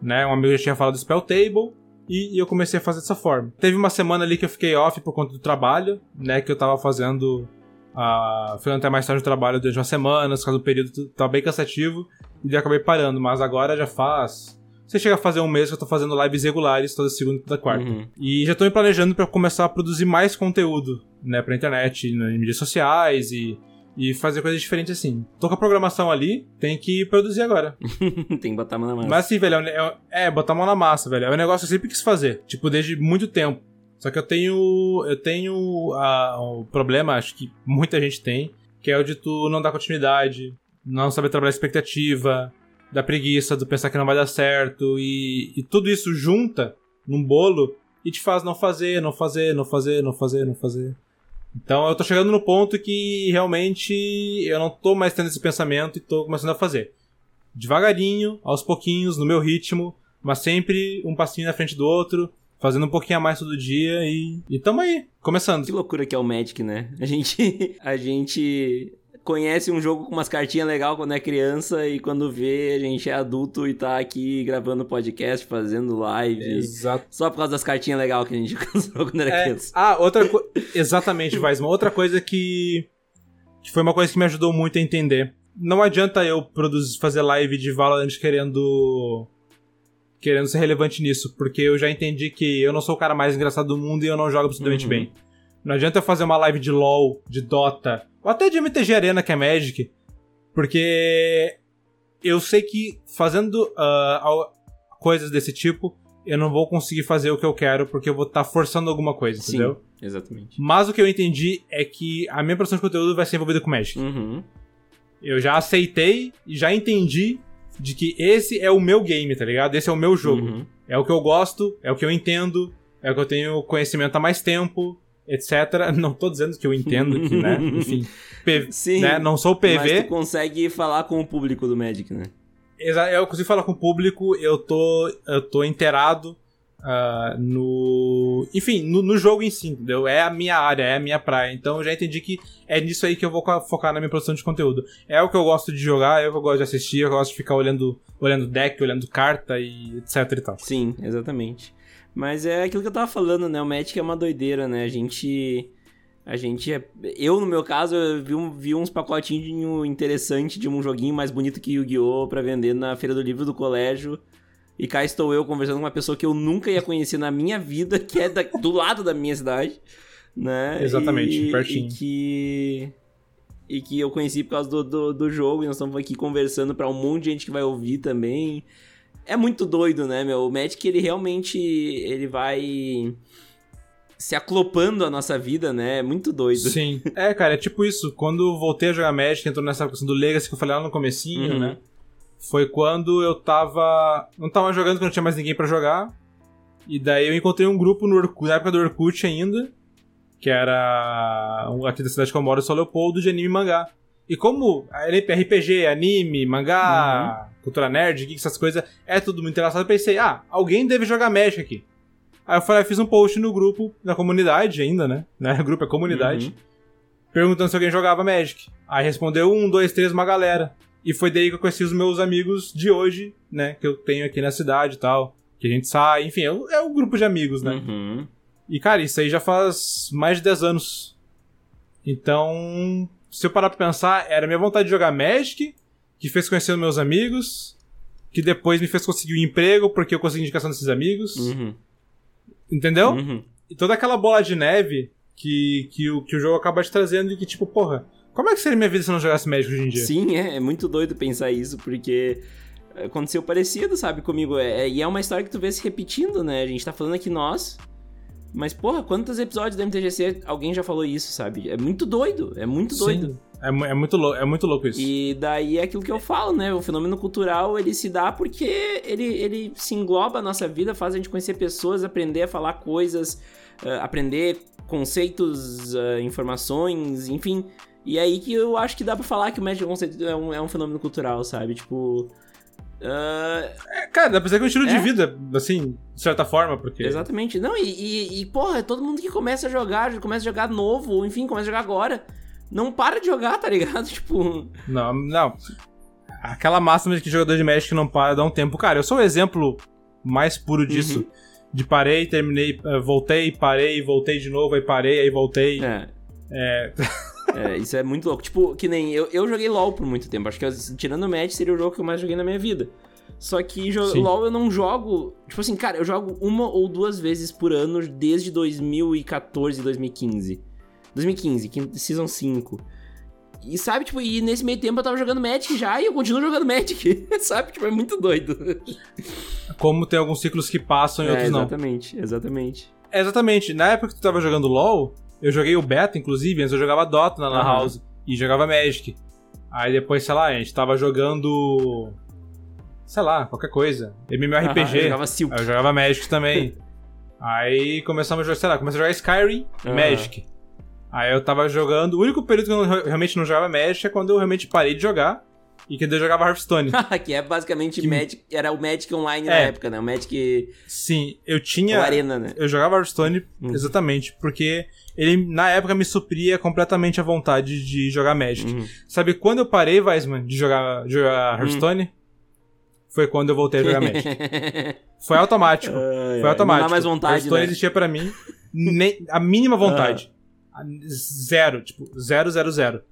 Né, um amigo já tinha falado do Spell Table e, e eu comecei a fazer dessa forma. Teve uma semana ali que eu fiquei off por conta do trabalho, né, que eu tava fazendo a uh, até mais tarde do trabalho durante uma semana, por causa do período tava bem cansativo, e eu acabei parando, mas agora já faz você chega a fazer um mês que eu tô fazendo lives regulares toda segunda e toda quarta. Uhum. E já tô me planejando para começar a produzir mais conteúdo, né, pra internet, nas mídias sociais e, e fazer coisas diferentes assim. Tô com a programação ali, tem que produzir agora. tem que botar a mão na massa. Mas assim, velho, é, é, botar a mão na massa, velho. É um negócio que eu sempre quis fazer. Tipo, desde muito tempo. Só que eu tenho. Eu tenho a, o problema, acho que muita gente tem, que é o de tu não dar continuidade, não saber trabalhar expectativa, da preguiça, do pensar que não vai dar certo, e, e tudo isso junta num bolo e te faz não fazer, não fazer, não fazer, não fazer, não fazer. Então eu tô chegando no ponto que realmente eu não tô mais tendo esse pensamento e tô começando a fazer. Devagarinho, aos pouquinhos, no meu ritmo, mas sempre um passinho na frente do outro, fazendo um pouquinho a mais todo dia e, e tamo aí, começando. Que loucura que é o Magic, né? A gente, a gente conhece um jogo com umas cartinhas legal quando é criança e quando vê a gente é adulto e tá aqui gravando podcast, fazendo live. Exato. Só por causa das cartinhas legal que a gente alcançou quando era é, criança. Ah, outra coisa. Exatamente, Vai. Uma outra coisa que. que foi uma coisa que me ajudou muito a entender. Não adianta eu produzir, fazer live de Valorant querendo. querendo ser relevante nisso, porque eu já entendi que eu não sou o cara mais engraçado do mundo e eu não jogo absolutamente uhum. bem. Não adianta eu fazer uma live de LoL, de Dota, ou até de MTG Arena, que é Magic, porque eu sei que fazendo uh, coisas desse tipo, eu não vou conseguir fazer o que eu quero, porque eu vou estar tá forçando alguma coisa, Sim, entendeu? exatamente. Mas o que eu entendi é que a minha produção de conteúdo vai ser envolvida com Magic. Uhum. Eu já aceitei e já entendi de que esse é o meu game, tá ligado? Esse é o meu jogo. Uhum. É o que eu gosto, é o que eu entendo, é o que eu tenho conhecimento há mais tempo, etc. Não tô dizendo que eu entendo que, né? Enfim. Sim, né? Não sou PV. Mas tu consegue falar com o público do Magic, né? Eu consigo falar com o público, eu tô, eu tô inteirado uh, no. Enfim, no, no, jogo em si, entendeu? É a minha área, é a minha praia. Então eu já entendi que é nisso aí que eu vou focar na minha produção de conteúdo. É o que eu gosto de jogar, é o que eu gosto de assistir, eu gosto de ficar olhando, olhando deck, olhando carta e etc e tal. Sim, exatamente. Mas é aquilo que eu tava falando, né? O Magic é uma doideira, né? A gente. A gente é. Eu, no meu caso, eu vi, um, vi uns pacotinhos interessantes de um joguinho mais bonito que Yu-Gi-Oh! pra vender na Feira do Livro do colégio. E cá estou eu conversando com uma pessoa que eu nunca ia conhecer na minha vida, que é da, do lado da minha cidade. Né? Exatamente, e, pertinho. E que. E que eu conheci por causa do, do, do jogo, e nós estamos aqui conversando para um monte de gente que vai ouvir também é muito doido, né, meu? O Magic, ele realmente, ele vai se aclopando a nossa vida, né? É muito doido. Sim. É, cara, é tipo isso. Quando voltei a jogar Magic, entrou nessa questão do Legacy que eu falei lá no comecinho, uhum. né? Foi quando eu tava... Não tava jogando, porque não tinha mais ninguém para jogar. E daí eu encontrei um grupo no Orkut, na época do Orkut ainda, que era aqui da cidade que eu moro, São Leopoldo, de anime e mangá. E como RPG, anime, mangá, uhum. Cultura nerd, geek, essas coisas, é tudo muito engraçado, eu pensei, ah, alguém deve jogar Magic aqui. Aí eu falei, eu fiz um post no grupo, na comunidade ainda, né? né? O grupo é comunidade. Uhum. Perguntando se alguém jogava Magic. Aí respondeu um, dois, três, uma galera. E foi daí que eu conheci os meus amigos de hoje, né? Que eu tenho aqui na cidade e tal. Que a gente sai, enfim, é o, é o grupo de amigos, né? Uhum. E, cara, isso aí já faz mais de 10 anos. Então, se eu parar pra pensar, era minha vontade de jogar Magic, que fez conhecer meus amigos, que depois me fez conseguir um emprego porque eu consegui indicação desses amigos. Uhum. Entendeu? Uhum. E toda aquela bola de neve que, que, o, que o jogo acaba te trazendo e que, tipo, porra, como é que seria minha vida se eu não jogasse Magic hoje em dia? Sim, é, é muito doido pensar isso, porque aconteceu parecido, sabe, comigo. É, e é uma história que tu vê se repetindo, né? A gente tá falando aqui nós. Mas, porra, quantos episódios da MTGC alguém já falou isso, sabe? É muito doido, é muito doido. Sim, é, é, muito louco, é muito louco isso. E daí é aquilo que eu falo, né? O fenômeno cultural, ele se dá porque ele, ele se engloba a nossa vida, faz a gente conhecer pessoas, aprender a falar coisas, uh, aprender conceitos, uh, informações, enfim. E é aí que eu acho que dá pra falar que o Magic é um, é um fenômeno cultural, sabe? Tipo. Uh... É, cara, dá pra dizer que é um estilo é? de vida, assim, de certa forma, porque. Exatamente. Não, e, e, e, porra, todo mundo que começa a jogar, começa a jogar novo, enfim, começa a jogar agora, não para de jogar, tá ligado? Tipo. Não, não. Aquela máxima de que jogador de Magic não para dá um tempo. Cara, eu sou o exemplo mais puro disso. Uhum. De parei, terminei, eh, voltei, parei, voltei de novo, aí parei, aí voltei. É. É. É, isso é muito louco. Tipo, que nem eu, eu joguei LoL por muito tempo. Acho que tirando o Match seria o jogo que eu mais joguei na minha vida. Só que LoL eu não jogo. Tipo assim, cara, eu jogo uma ou duas vezes por ano desde 2014, 2015. 2015, Season 5. E sabe, tipo, e nesse meio tempo eu tava jogando Magic já e eu continuo jogando Magic. sabe? Tipo, é muito doido. Como tem alguns ciclos que passam e é, outros não. Exatamente, exatamente. É, exatamente. Na época que tu tava jogando LoL, eu joguei o beta, inclusive, antes eu jogava Dota na Lan uhum. House e jogava Magic. Aí depois, sei lá, a gente tava jogando. Sei lá, qualquer coisa. MMORPG. Uhum, eu jogava Silk. Aí eu jogava Magic também. aí começamos a jogar, sei lá, comecei a jogar Skyrim e uhum. Magic. Aí eu tava jogando. O único período que eu realmente não jogava Magic é quando eu realmente parei de jogar e que eu jogava Hearthstone. que é basicamente que... Magic, era o Magic Online é. na época, né? O Magic. Sim, eu tinha. O Arena, né? Eu jogava Hearthstone uhum. exatamente, porque ele na época me supria completamente a vontade de jogar Magic. Uhum. Sabe quando eu parei, Weisman, de jogar, de jogar uhum. Hearthstone? Foi quando eu voltei a jogar Magic. Foi automático. Foi automático. Não dá mais vontade, Hearthstone né? existia para mim nem, a mínima vontade. Zero, tipo, zero, zero, zero.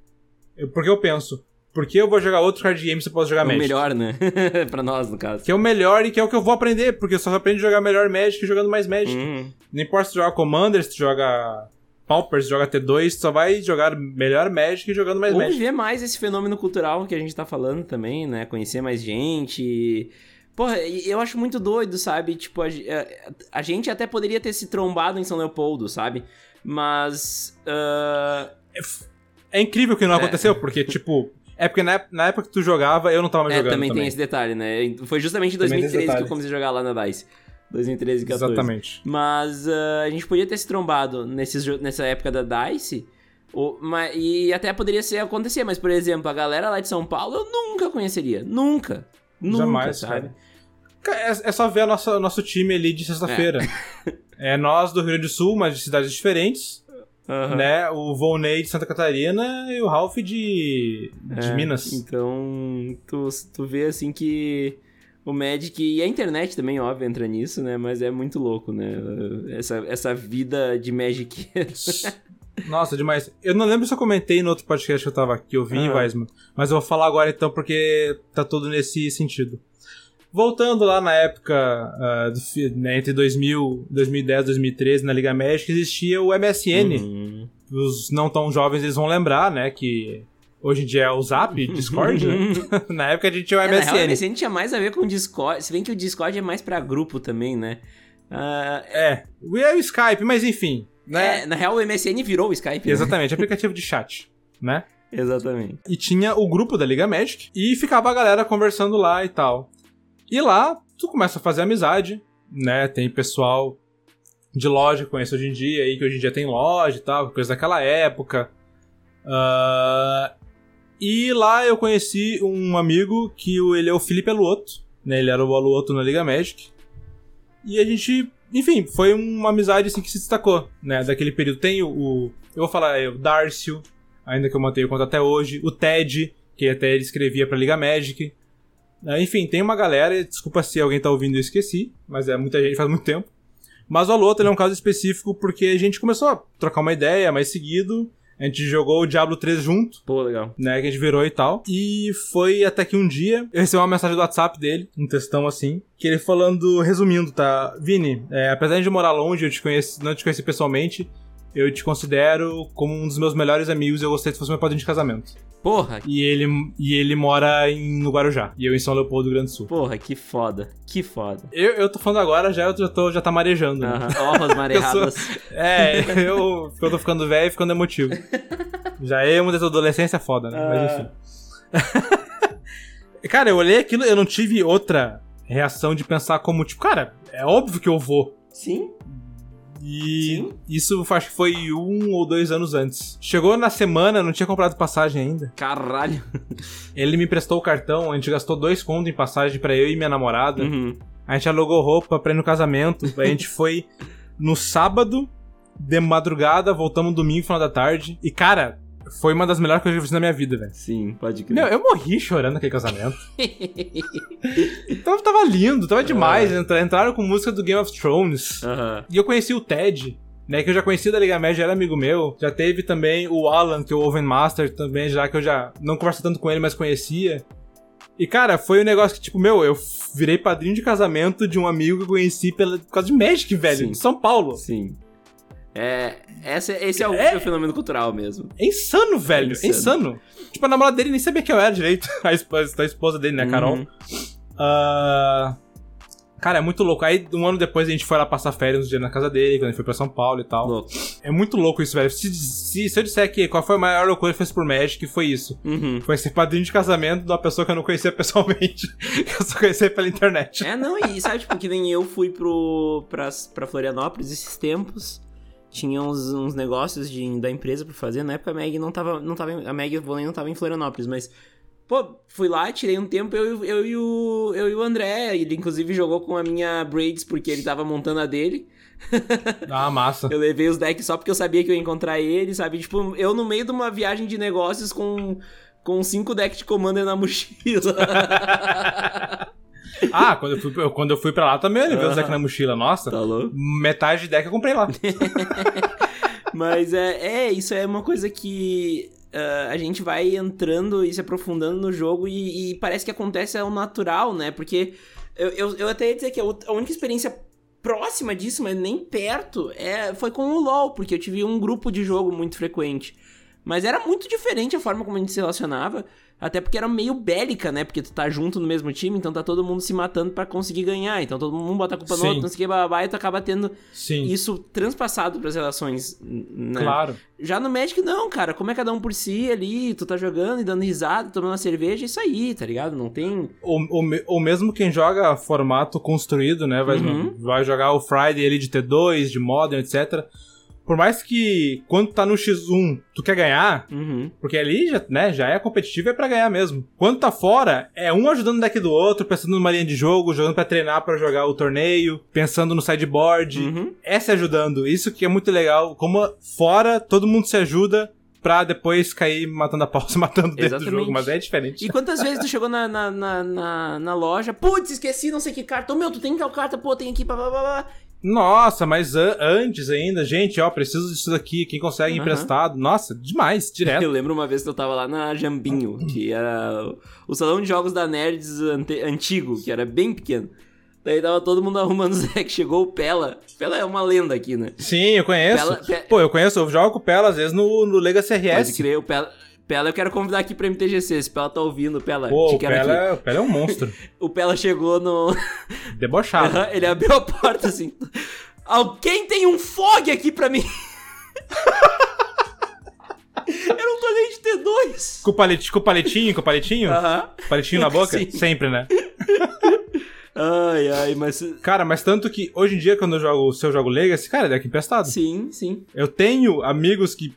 Eu, porque eu penso, por que eu vou jogar outro card game se eu posso jogar é Magic? O melhor, né? pra nós, no caso. Que é o melhor e que é o que eu vou aprender, porque eu só aprendo a jogar melhor Magic jogando mais Magic. Uhum. Não importa se tu joga Commander, se tu joga Paupers, se joga T2, só vai jogar melhor Magic jogando mais Ou Magic. Ver mais esse fenômeno cultural que a gente tá falando também, né? Conhecer mais gente... Porra, eu acho muito doido, sabe? Tipo, a, a, a, gente até poderia ter se trombado em São Leopoldo, sabe? Mas. Uh... É, é, incrível que não é. aconteceu, porque, tipo, é porque na, na, época que tu jogava, eu não tava mais é, jogando. Também, também tem esse detalhe, né? Foi justamente em 2013 que eu comecei a jogar lá na DICE. 2013 e 14. Exatamente. Mas uh, a gente podia ter se trombado nesses, nessa época da DICE. Ou, mas, e até poderia ser acontecer, mas, por exemplo, a galera lá de São Paulo eu nunca conheceria. Nunca. Nunca, Jamais, sabe? Cara. É, é, só ver o nosso, nosso time ali de sexta-feira. É. é nós do Rio Grande do Sul, mas de cidades diferentes. Uhum. Né? O Volney de Santa Catarina e o Ralph de, de é, Minas. Então, tu, tu vê assim que o Magic e a internet também, óbvio, entra nisso, né? Mas é muito louco, né? Essa, essa vida de Magic. Nossa, demais. Eu não lembro se eu comentei no outro podcast que eu tava aqui, eu vi, uhum. Weisman. Mas eu vou falar agora então, porque tá tudo nesse sentido. Voltando lá na época, uh, do, né, entre 2000, 2010 e 2013, na Liga Magic, existia o MSN. Uhum. Os não tão jovens eles vão lembrar, né, que hoje em dia é o Zap, Discord, né? na época a gente tinha o MSN. É, real, o MSN tinha mais a ver com o Discord, se bem que o Discord é mais pra grupo também, né? Uh, é, é o Skype, mas enfim. Né? É, na real o MSN virou o Skype. Né? Exatamente, aplicativo de chat, né? Exatamente. E tinha o grupo da Liga Magic e ficava a galera conversando lá e tal. E lá, tu começa a fazer amizade, né? Tem pessoal de loja que conhece hoje em dia, aí que hoje em dia tem loja e tal, coisa daquela época. Uh, e lá eu conheci um amigo que ele é o Felipe Aluoto, né? Ele era o Aluoto na Liga Magic. E a gente, enfim, foi uma amizade assim que se destacou, né? Daquele período. Tem o, o eu vou falar, é, o Darcio, ainda que eu mantenho o conta até hoje, o Ted, que até ele escrevia pra Liga Magic. Ah, enfim, tem uma galera, desculpa se alguém tá ouvindo e eu esqueci, mas é muita gente faz muito tempo. Mas o Alotro é um caso específico porque a gente começou a trocar uma ideia mais seguido. A gente jogou o Diablo 3 junto. Pô, legal. Né, que a gente virou e tal. E foi até que um dia eu recebi uma mensagem do WhatsApp dele, um textão assim, que ele falando, resumindo, tá? Vini, é, apesar de morar longe, eu te conheço, não te conheci pessoalmente, eu te considero como um dos meus melhores amigos e eu gostaria que fosse meu padrinho de casamento. Porra, E ele, e ele mora em, no Guarujá. E eu em São Leopoldo, do Grande Sul. porra, que foda. Que foda. Eu, eu tô falando agora, já, eu já, tô, já tá marejando. né? As marejadas. É, eu, eu tô ficando velho e ficando emotivo. Já é uma das adolescência foda, né? Mas enfim. cara, eu olhei aquilo, eu não tive outra reação de pensar como, tipo, cara, é óbvio que eu vou. Sim. E Sim. isso acho que foi um ou dois anos antes. Chegou na semana, não tinha comprado passagem ainda. Caralho. Ele me emprestou o cartão, a gente gastou dois contos em passagem pra eu e minha namorada. Uhum. A gente alugou roupa pra ir no casamento. A gente foi no sábado, de madrugada, voltamos no domingo, final da tarde. E, cara, foi uma das melhores coisas que eu fiz na minha vida, velho. Sim, pode crer. Meu, eu morri chorando naquele casamento. Tava, tava lindo, tava demais. Entra- Entraram com música do Game of Thrones. E eu conheci o Ted, né? Que eu já conhecia da Liga Média, era amigo meu. Já teve também o Alan, que é o Oven Master também, já que eu já não converso tanto com ele, mas conhecia. E, cara, foi um negócio que, tipo, meu, eu virei padrinho de casamento de um amigo que eu conheci pela, por causa de Magic, velho, Sim. de São Paulo. Sim. É, esse, esse é o, É. fenômeno cultural mesmo. É insano, velho. É insano. insano. Tipo, a namorada dele nem sabia que eu era direito. A esposa, a esposa dele, né, a Carol. Uhum. Ah, Cara, é muito louco. Aí, um ano depois, a gente foi lá passar férias um dia na casa dele, quando a gente foi pra São Paulo e tal. Louco. É muito louco isso, velho. Se, se, se eu disser que qual foi a maior loucura que fez por Magic, foi isso. Uhum. Foi ser padrinho de casamento de uma pessoa que eu não conhecia pessoalmente. que eu só conhecia pela internet. É, não, e sabe, tipo, que nem eu fui pro, pra, pra Florianópolis esses tempos. Tinha uns, uns negócios de, da empresa pra fazer. Na época a Meg não tava. Não tava a Meg Volen não tava em Florianópolis, mas. Pô, fui lá, tirei um tempo, eu, eu, e o, eu e o André. Ele inclusive jogou com a minha Braids porque ele tava montando a dele. Ah, massa. Eu levei os decks só porque eu sabia que eu ia encontrar ele, sabe? Tipo, eu no meio de uma viagem de negócios com, com cinco decks de Commander na mochila. Ah, quando eu fui, eu- quando eu fui pra lá também eu levei Aham. decks na mochila. Nossa, tá louco? metade de deck eu comprei lá. Mas é, é, isso é uma coisa que ah, a gente vai entrando e se aprofundando no jogo e, e parece que acontece ao natural, né? Porque eu, eu, eu até ia dizer que a única experiência próxima disso, mas nem perto, é, foi com o LoL, porque eu tive um grupo de jogo muito frequente. Mas era muito diferente a forma como a gente se relacionava, até porque era meio bélica, né? Porque tu tá junto no mesmo time, então tá todo mundo se matando pra conseguir ganhar. Então todo mundo bota a culpa no Sim. outro, não sei o que, babá, e tu acaba tendo Sim, isso transpassado pras relações, né? claro. Já no Magic, não, cara. Como é cada um por si ali, tu tá jogando e dando risada, tomando uma cerveja, isso aí, tá ligado? Não tem. Ou, ou, ou mesmo quem joga formato construído, né? Vai, Uhum. vai jogar o Friday ali de T2, de Modern, etc. Por mais que quando tá no X1 tu quer ganhar, Uhum. porque ali já, né, já é competitivo e é pra ganhar mesmo. Quando tá fora, é um ajudando o deck do outro, pensando numa linha de jogo, jogando pra treinar pra jogar o torneio, pensando no sideboard. Uhum. É se ajudando. Isso que é muito legal. Como fora, todo mundo se ajuda pra depois cair matando a pau, se matando dentro do Exatamente. jogo. Mas é diferente. E quantas vezes tu chegou na, na, na, na, na loja, putz, esqueci não sei que carta. Ô, meu, tu tem tal carta, pô, tem aqui, blá, blá, blá. Nossa, mas an- antes ainda, gente, ó, preciso disso daqui, quem consegue Aham. emprestado. Nossa, demais, direto. Eu lembro uma vez que eu tava lá na Jambinho, que era o- o salão de jogos da Nerds antigo, que era bem pequeno. Daí tava todo mundo arrumando os decks, chegou o Pela. Pela é uma lenda aqui, né? Sim, eu conheço. Pela- pe- Pô, eu conheço, eu jogo com o Pela às vezes no, no Legacy Pode RS. crer, o Pela, Pela eu quero convidar aqui pra MTGC, se Pela tá ouvindo, Pela, Pô, o Pela, é- o Pela é um monstro. O Pela chegou no... Debochado. Ele abriu a porta assim... Alguém tem um fog aqui pra mim? Era um torneio de T2. Com o paletinho, com o paletinho, com o paletinho? Aham. Paletinho na boca? Sim. Sempre, né? Ai, ai, mas... Cara, mas tanto que hoje em dia, quando eu jogo, se eu jogo Legacy, cara, é deck emprestado. Sim, sim. Eu tenho amigos que,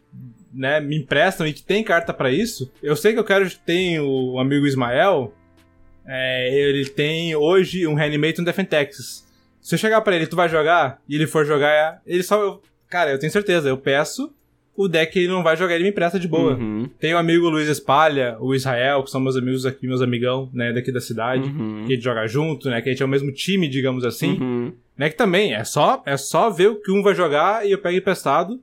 né, me emprestam e que tem carta pra isso. Eu sei que eu quero tem o amigo Ismael, é, ele tem hoje um Reanimate e um Defentex. Se eu chegar pra ele, tu vai jogar? E ele for jogar, ele só... cara, eu tenho certeza, eu peço, o deck ele não vai jogar, ele me empresta de boa. Uhum, Tem o amigo Luiz Espalha, o Israel, que são meus amigos aqui, meus amigão, né, daqui da cidade. uhum, Que a gente joga junto, né? Que a gente é o mesmo time, digamos assim. uhum. Né, que também é só, é só ver o que um vai jogar e eu pego emprestado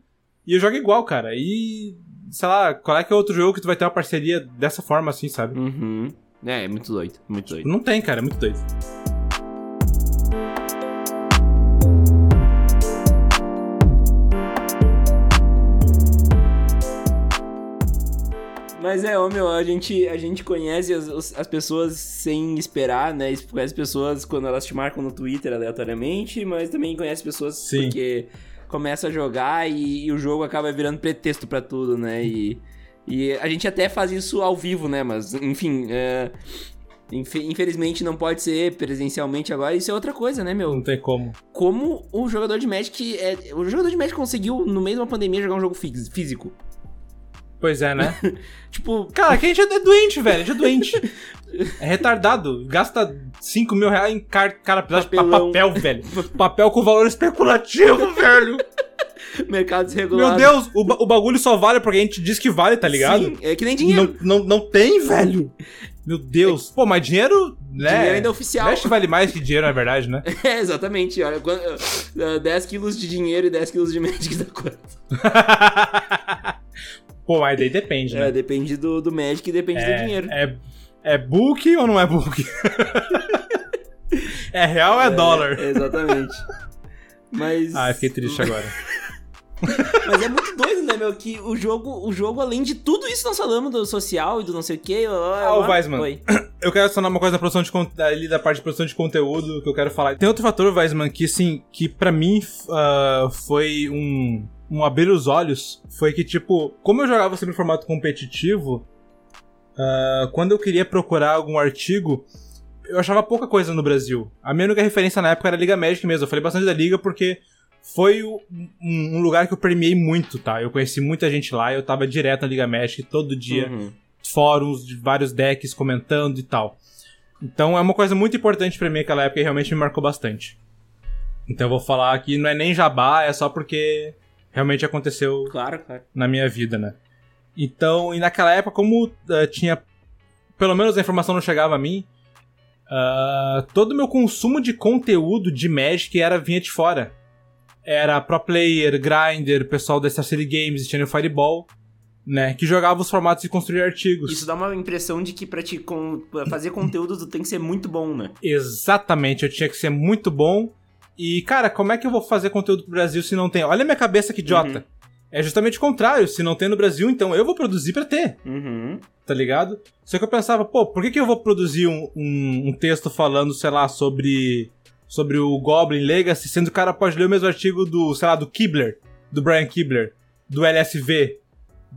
e eu jogo igual, cara. E. Sei lá, qual é que é outro jogo que tu vai ter uma parceria dessa forma, assim, sabe? Uhum. É, é muito doido, muito tipo, doido. Não tem, cara, é muito doido. Mas é, ô meu, a gente, a gente conhece as, as pessoas sem esperar, né? Conhece pessoas quando elas te marcam no Twitter aleatoriamente, mas também conhece pessoas Sim. porque começa a jogar e, e o jogo acaba virando pretexto pra tudo, né? E, e a gente até faz isso ao vivo, né? Mas, enfim, é, infe- infelizmente não pode ser presencialmente agora. Isso é outra coisa, né, meu? Não tem como. Como o jogador de Magic. É, o jogador de Magic conseguiu, no meio de uma pandemia, jogar um jogo fí- físico. Pois é, né? Tipo, Cara, que a gente é doente, velho. A gente é doente. É retardado. Gasta 5 mil reais em car cara, pedaço Papelão. papel, velho. Papel com valor especulativo, velho. mercado Meu desregulado. Deus, o, ba- o bagulho só vale porque a gente diz que vale, tá ligado? Sim, é que nem dinheiro. Não, não, não tem, velho. Meu Deus. Pô, mas dinheiro, né? Dinheiro ainda é oficial. Mexe vale mais que dinheiro, na verdade, né? É, exatamente. Olha, quando, uh, 10 quilos de dinheiro e 10 quilos de Magic dá quanto? Pô, mas daí depende, É, né? depende do, do Magic e depende do dinheiro. É, é book ou não é book? é real ou é, dólar? É, exatamente. Mas. Ah, eu fiquei triste agora. Mas é muito doido, né, meu? Que o jogo, o jogo, além de tudo isso, nós falamos do social e do não sei o quê. Ah, o Weisman. Oi. Eu quero adicionar uma coisa da produção de ali da parte de produção de conteúdo que eu quero falar. Tem outro fator, Weisman, que assim, que pra mim ah, foi um, um abrir os olhos. Foi que, tipo, como eu jogava sempre em formato competitivo, ah, quando eu queria procurar algum artigo, eu achava pouca coisa no Brasil. A minha única referência na época era a Liga Magic mesmo. Eu falei bastante da Liga porque foi um, um lugar que eu premiei muito, tá? Eu conheci muita gente lá, eu tava direto na Liga Magic todo dia Uhum. fóruns de vários decks comentando e tal. Então é uma coisa muito importante pra mim aquela época e realmente me marcou bastante. Então eu vou falar aqui, não é nem jabá, é só porque realmente aconteceu Claro, claro. na minha vida, né? Então, e naquela época, como eh, tinha. Pelo menos a informação não chegava a mim, ah, todo o meu consumo de conteúdo de Magic era vinha de fora. Era pro player, grinder, pessoal da Star City Games Channel Fireball, né? Que jogava os formatos e construía artigos. Isso dá uma impressão de que pra te con- pra fazer conteúdo tu tem que ser muito bom, né? Exatamente, eu tinha que ser muito bom. E, cara, como é que eu vou fazer conteúdo pro Brasil se não tem? Olha a minha cabeça que idiota. É justamente o contrário. Se não tem no Brasil, então eu vou produzir pra ter, Uhum. tá ligado? Só que eu pensava, pô, por que, que eu vou produzir um, um, um texto falando, sei lá, sobre, sobre o Goblin Legacy, sendo que o cara pode ler o mesmo artigo do, sei lá, do Kibler, do Brian Kibler, do LSV,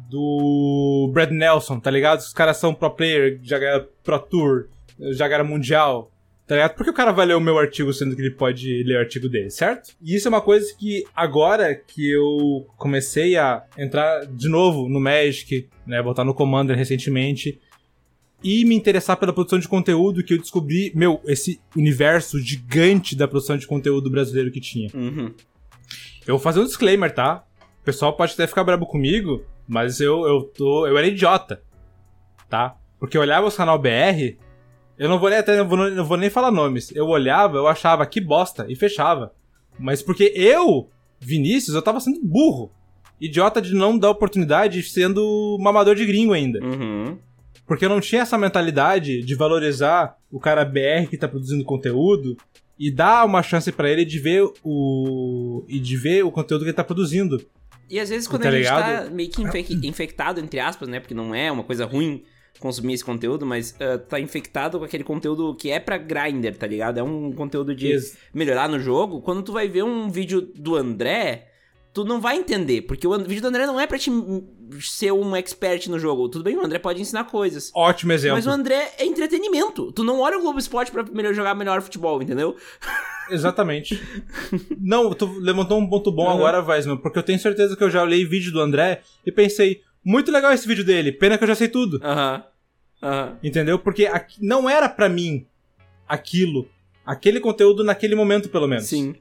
do Brad Nelson, tá ligado? Os caras são pro player, já ganharam Pro Tour, já ganharam Mundial, tá ligado? Por que o cara vai ler o meu artigo sendo que ele pode ler o artigo dele, certo? E isso é uma coisa que agora que eu comecei a entrar de novo no Magic, né, botar no Commander recentemente, e me interessar pela produção de conteúdo que eu descobri, meu, esse universo gigante da produção de conteúdo brasileiro que tinha. Uhum. Eu vou fazer um disclaimer, tá? O pessoal pode até ficar brabo comigo, mas eu, eu tô. Eu era idiota. Tá? Porque eu olhava os canal BR, eu não vou nem até. Eu vou, não vou nem falar nomes. Eu olhava, eu achava que bosta e fechava. Mas porque eu, Vinícius, eu tava sendo burro. Idiota de não dar oportunidade sendo mamador de gringo ainda. Uhum. Porque eu não tinha essa mentalidade de valorizar o cara BR que tá produzindo conteúdo e dar uma chance pra ele de ver o e de ver o conteúdo que ele tá produzindo. E às vezes quando Tá a gente ligado? tá meio que infec- infectado, entre aspas, né? Porque não é uma coisa ruim consumir esse conteúdo, mas ah, tá infectado com aquele conteúdo que é pra grinder, tá ligado? É um conteúdo de Ex- melhorar no jogo. Quando tu vai ver um vídeo do André, tu não vai entender, porque o vídeo do André não é pra te ser um expert no jogo. Tudo bem, o André pode ensinar coisas. Ótimo exemplo. Mas o André é entretenimento. Tu não olha o Globo Esporte pra melhor jogar melhor futebol, entendeu? Exatamente. não, tu levantou um ponto bom Uhum. agora, Weisman, porque eu tenho certeza que eu já olhei vídeo do André e pensei, muito legal esse vídeo dele, pena que eu já sei tudo. Aham. Aham. Entendeu? Porque não era pra mim aquilo, aquele conteúdo naquele momento, pelo menos. Sim.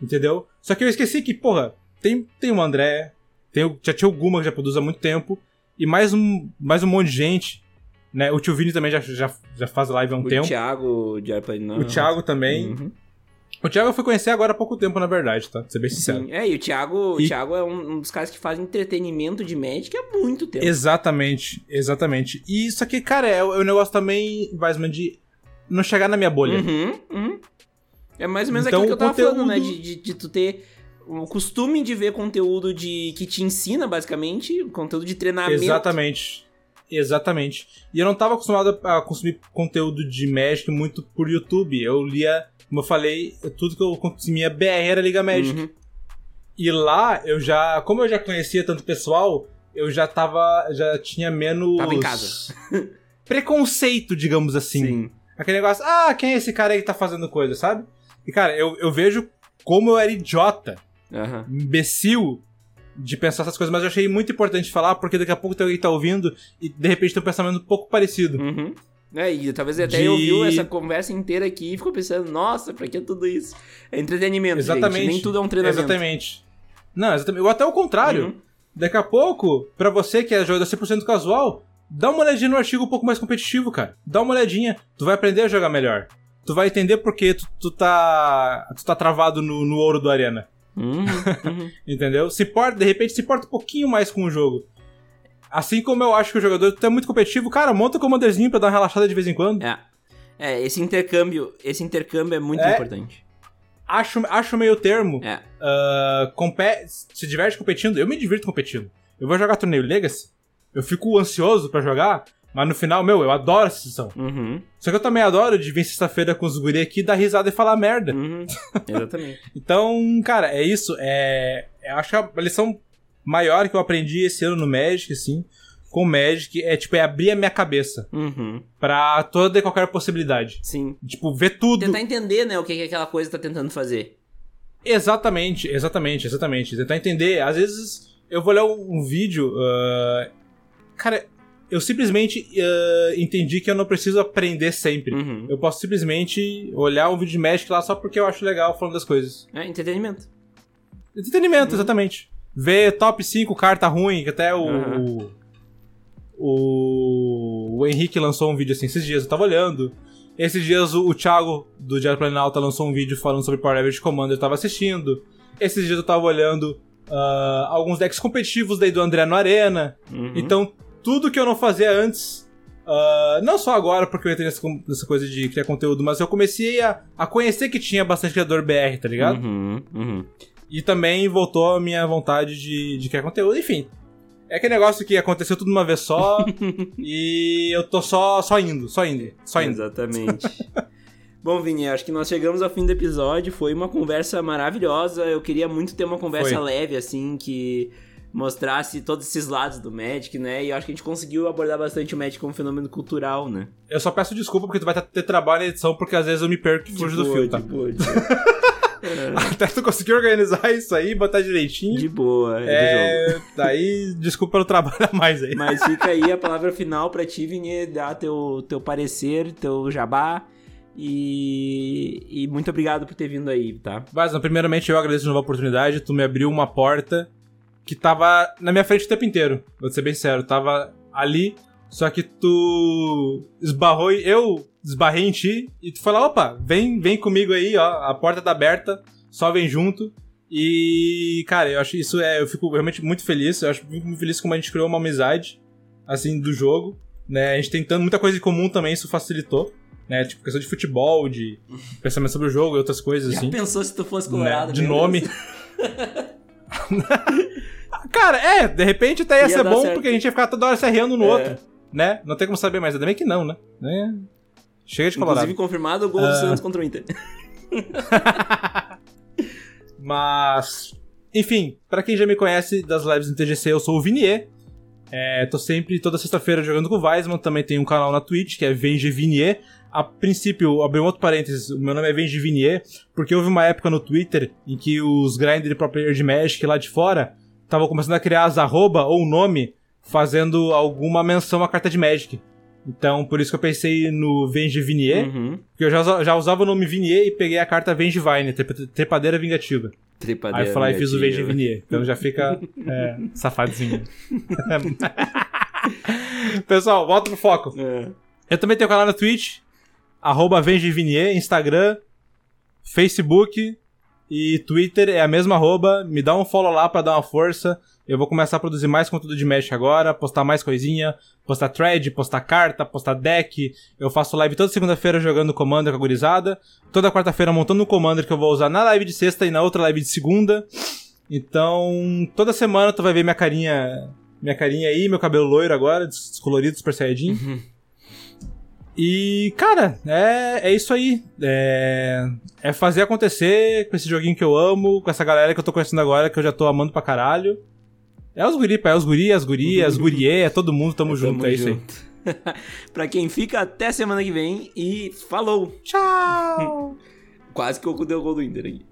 Entendeu? Só que eu esqueci que, porra, tem, tem o André, tem o, já tinha o Guma que já produz há muito tempo, e mais um, mais um monte de gente, né? O tio Vini também já, já, já faz live há um O tempo. Thiago de Arpanã. O Thiago também. Uhum. O Thiago eu fui conhecer agora há pouco tempo, na verdade, tá? Pra ser bem sincero. Sim. É, e o Thiago, o E- Thiago é um, um dos caras que faz entretenimento de Magic há muito tempo. Exatamente, exatamente. E isso aqui, cara, é o é o negócio também, Weisman, de não chegar na minha bolha. Uhum, uhum. É mais ou menos Então, aquilo que eu o tava falando, né? conteúdo- De, de, de tu ter o costume de ver conteúdo de que te ensina, basicamente, conteúdo de treinamento. Exatamente. Exatamente. E eu não tava acostumado a consumir conteúdo de Magic muito por YouTube. Eu lia, como eu falei, tudo que eu consumia BR era Liga Magic. Uhum. E lá eu já, como eu já conhecia tanto pessoal, eu já tava, já tinha menos Tava em casa. preconceito, digamos assim. Sim. Aquele negócio, ah, quem é esse cara aí que tá fazendo coisa, sabe? E cara, eu, eu vejo como eu era idiota, Aham. imbecil de pensar essas coisas, mas eu achei muito importante falar, porque daqui a pouco tem alguém que tá ouvindo e de repente tem um pensamento um pouco parecido. Uhum. É, e talvez até De- ouviu essa conversa inteira aqui e ficou pensando, nossa, pra que tudo isso? É entretenimento, Exatamente. gente. Nem tudo é um treinamento. Exatamente. Não, exatamente. Ou até o contrário. Uhum. Daqui a pouco, pra você que é jogador 100% casual, dá uma olhadinha no artigo um pouco mais competitivo, cara. Dá uma olhadinha. Tu vai aprender a jogar melhor. Tu vai entender porque tu, tu tá. Tu tá travado no, no ouro do Arena. Uhum, uhum. Entendeu? Se porta, de repente, se porta um pouquinho mais com o jogo. Assim como eu acho que o jogador é muito competitivo, cara, monta o commanderzinho pra dar uma relaxada de vez em quando. É. É, esse intercâmbio, esse intercâmbio é muito É. importante. Acho, acho meio termo. É. Compe- se diverte competindo, eu me divirto competindo. Eu vou jogar torneio Legacy, eu fico ansioso pra jogar, mas no final, meu, eu adoro essa sessão. Uhum, Só que eu também adoro de vir sexta-feira com os guri aqui, dar risada e falar merda. uhum. Exatamente. Então, cara, é isso. É, eu acho que a lição maior que eu aprendi esse ano no Magic, assim, com o Magic, é tipo, é abrir a minha cabeça Uhum. pra toda e qualquer possibilidade. Sim. Tipo, ver tudo. Tentar entender, né, o que, que aquela coisa tá tentando fazer. Exatamente, exatamente, exatamente. Tentar entender. Às vezes eu vou ler um, um vídeo. ah, cara, eu simplesmente ah, entendi que eu não preciso aprender sempre. Uhum. Eu posso simplesmente olhar um vídeo de Magic lá só porque eu acho legal falando das coisas. É, entretenimento. Entretenimento, Uhum. exatamente. Ver top 5 carta ruim, que até o. Uhum. O, o Henrique lançou um vídeo assim esses dias, eu tava olhando. Esses dias o, o Thiago, do Diário Planalta, lançou um vídeo falando sobre Power Average Commander, eu tava assistindo. Esses dias eu tava olhando ah, alguns decks competitivos daí do André no Arena. Uhum. Então, tudo que eu não fazia antes, ah, não só agora porque eu entrei nessa, nessa coisa de criar conteúdo, mas eu comecei a, a conhecer que tinha bastante criador BR, tá ligado? Uhum, uhum. E também voltou a minha vontade de, de criar conteúdo. Enfim, é aquele negócio que aconteceu tudo de uma vez só e eu tô só, só indo, só indo, só indo. Exatamente. Bom, Vini, acho que nós chegamos ao fim do episódio. Foi uma conversa maravilhosa. Eu queria muito ter uma conversa Foi. leve, assim, que mostrasse todos esses lados do Magic, né? E eu acho que a gente conseguiu abordar bastante o Magic como fenômeno cultural, né? Eu só peço desculpa porque tu vai ter trabalho na edição porque às vezes eu me perco e fujo do boa, fio, tá? De boa, de boa. Até tu conseguir organizar isso aí, botar direitinho. De boa, é. É, daí, desculpa pelo trabalho a mais aí. Mas fica aí a palavra final pra ti, Vini, dar teu, teu parecer, teu jabá. E, e muito obrigado por ter vindo aí, tá? Mas, não, primeiramente, eu agradeço de novo a oportunidade. Tu me abriu uma porta que tava na minha frente o tempo inteiro. Vou ser bem sério. Tava ali, só que tu esbarrou e eu esbarrei em ti e tu falou: opa, vem, vem comigo aí, ó. A porta tá aberta, só vem junto. E, cara, eu acho isso é. Eu fico realmente muito feliz. Eu acho muito feliz como a gente criou uma amizade, assim, do jogo. Né? A gente tentando muita coisa em comum também, isso facilitou. Né? Tipo, questão de futebol, de pensamento sobre o jogo e outras coisas, Já assim. pensou se tu fosse né, colorado? de meu nome. Cara, é, de repente até ia, Ia ser bom certo. porque a gente ia ficar toda hora se arreando no É. outro, né? Não tem como saber, mas ainda bem que não, né? né? Chega de colorado. Inclusive confirmado o gol do Ah. Santos contra o Inter. Mas, enfim, pra quem já me conhece das lives no TGC, eu sou o Vinier. É, tô sempre toda sexta-feira jogando com o Weisman. Também tem um canal na Twitch que é Venge Vinier. A princípio, abri um outro parênteses, o meu nome é Venge Vinier, porque houve uma época no Twitter em que os grinders de pro player de Magic lá de fora estavam começando a criar as arroba ou nome fazendo alguma menção à carta de Magic. Então, por isso que eu pensei no Venge Vinier, Uhum. porque eu já, já usava o nome Vinier e peguei a carta Venge Vine, trepa- trepadeira vingativa. Tripadeira Aí eu lá e fiz o Venge. Vinier. Então já fica é, safadinho. Pessoal, volta pro foco. É. Eu também tenho canal na Twitch, arroba Venge Vinier, Instagram, Facebook e Twitter é a mesma arroba. Me dá um follow lá pra dar uma força. Eu vou começar a produzir mais conteúdo de Mesh agora, postar mais coisinha, postar thread, postar carta, postar deck. Eu faço live toda segunda-feira jogando Commander com a gurizada. Toda quarta-feira montando um Commander que eu vou usar na live de sexta e na outra live de segunda. Então, toda semana tu vai ver minha carinha minha carinha aí, meu cabelo loiro agora, descolorido, Super Saiyajin. Uhum. E, cara, é, é isso aí. É, é fazer acontecer com esse joguinho que eu amo, com essa galera que eu tô conhecendo agora, que eu já tô amando pra caralho. É os guri, pá, é os guri, as guri, as guriê, é todo mundo, tamo, junto, Tamo é isso aí. junto. pra quem fica, até semana que vem e falou! Tchau! Quase que eu dei o gol do Inter aqui.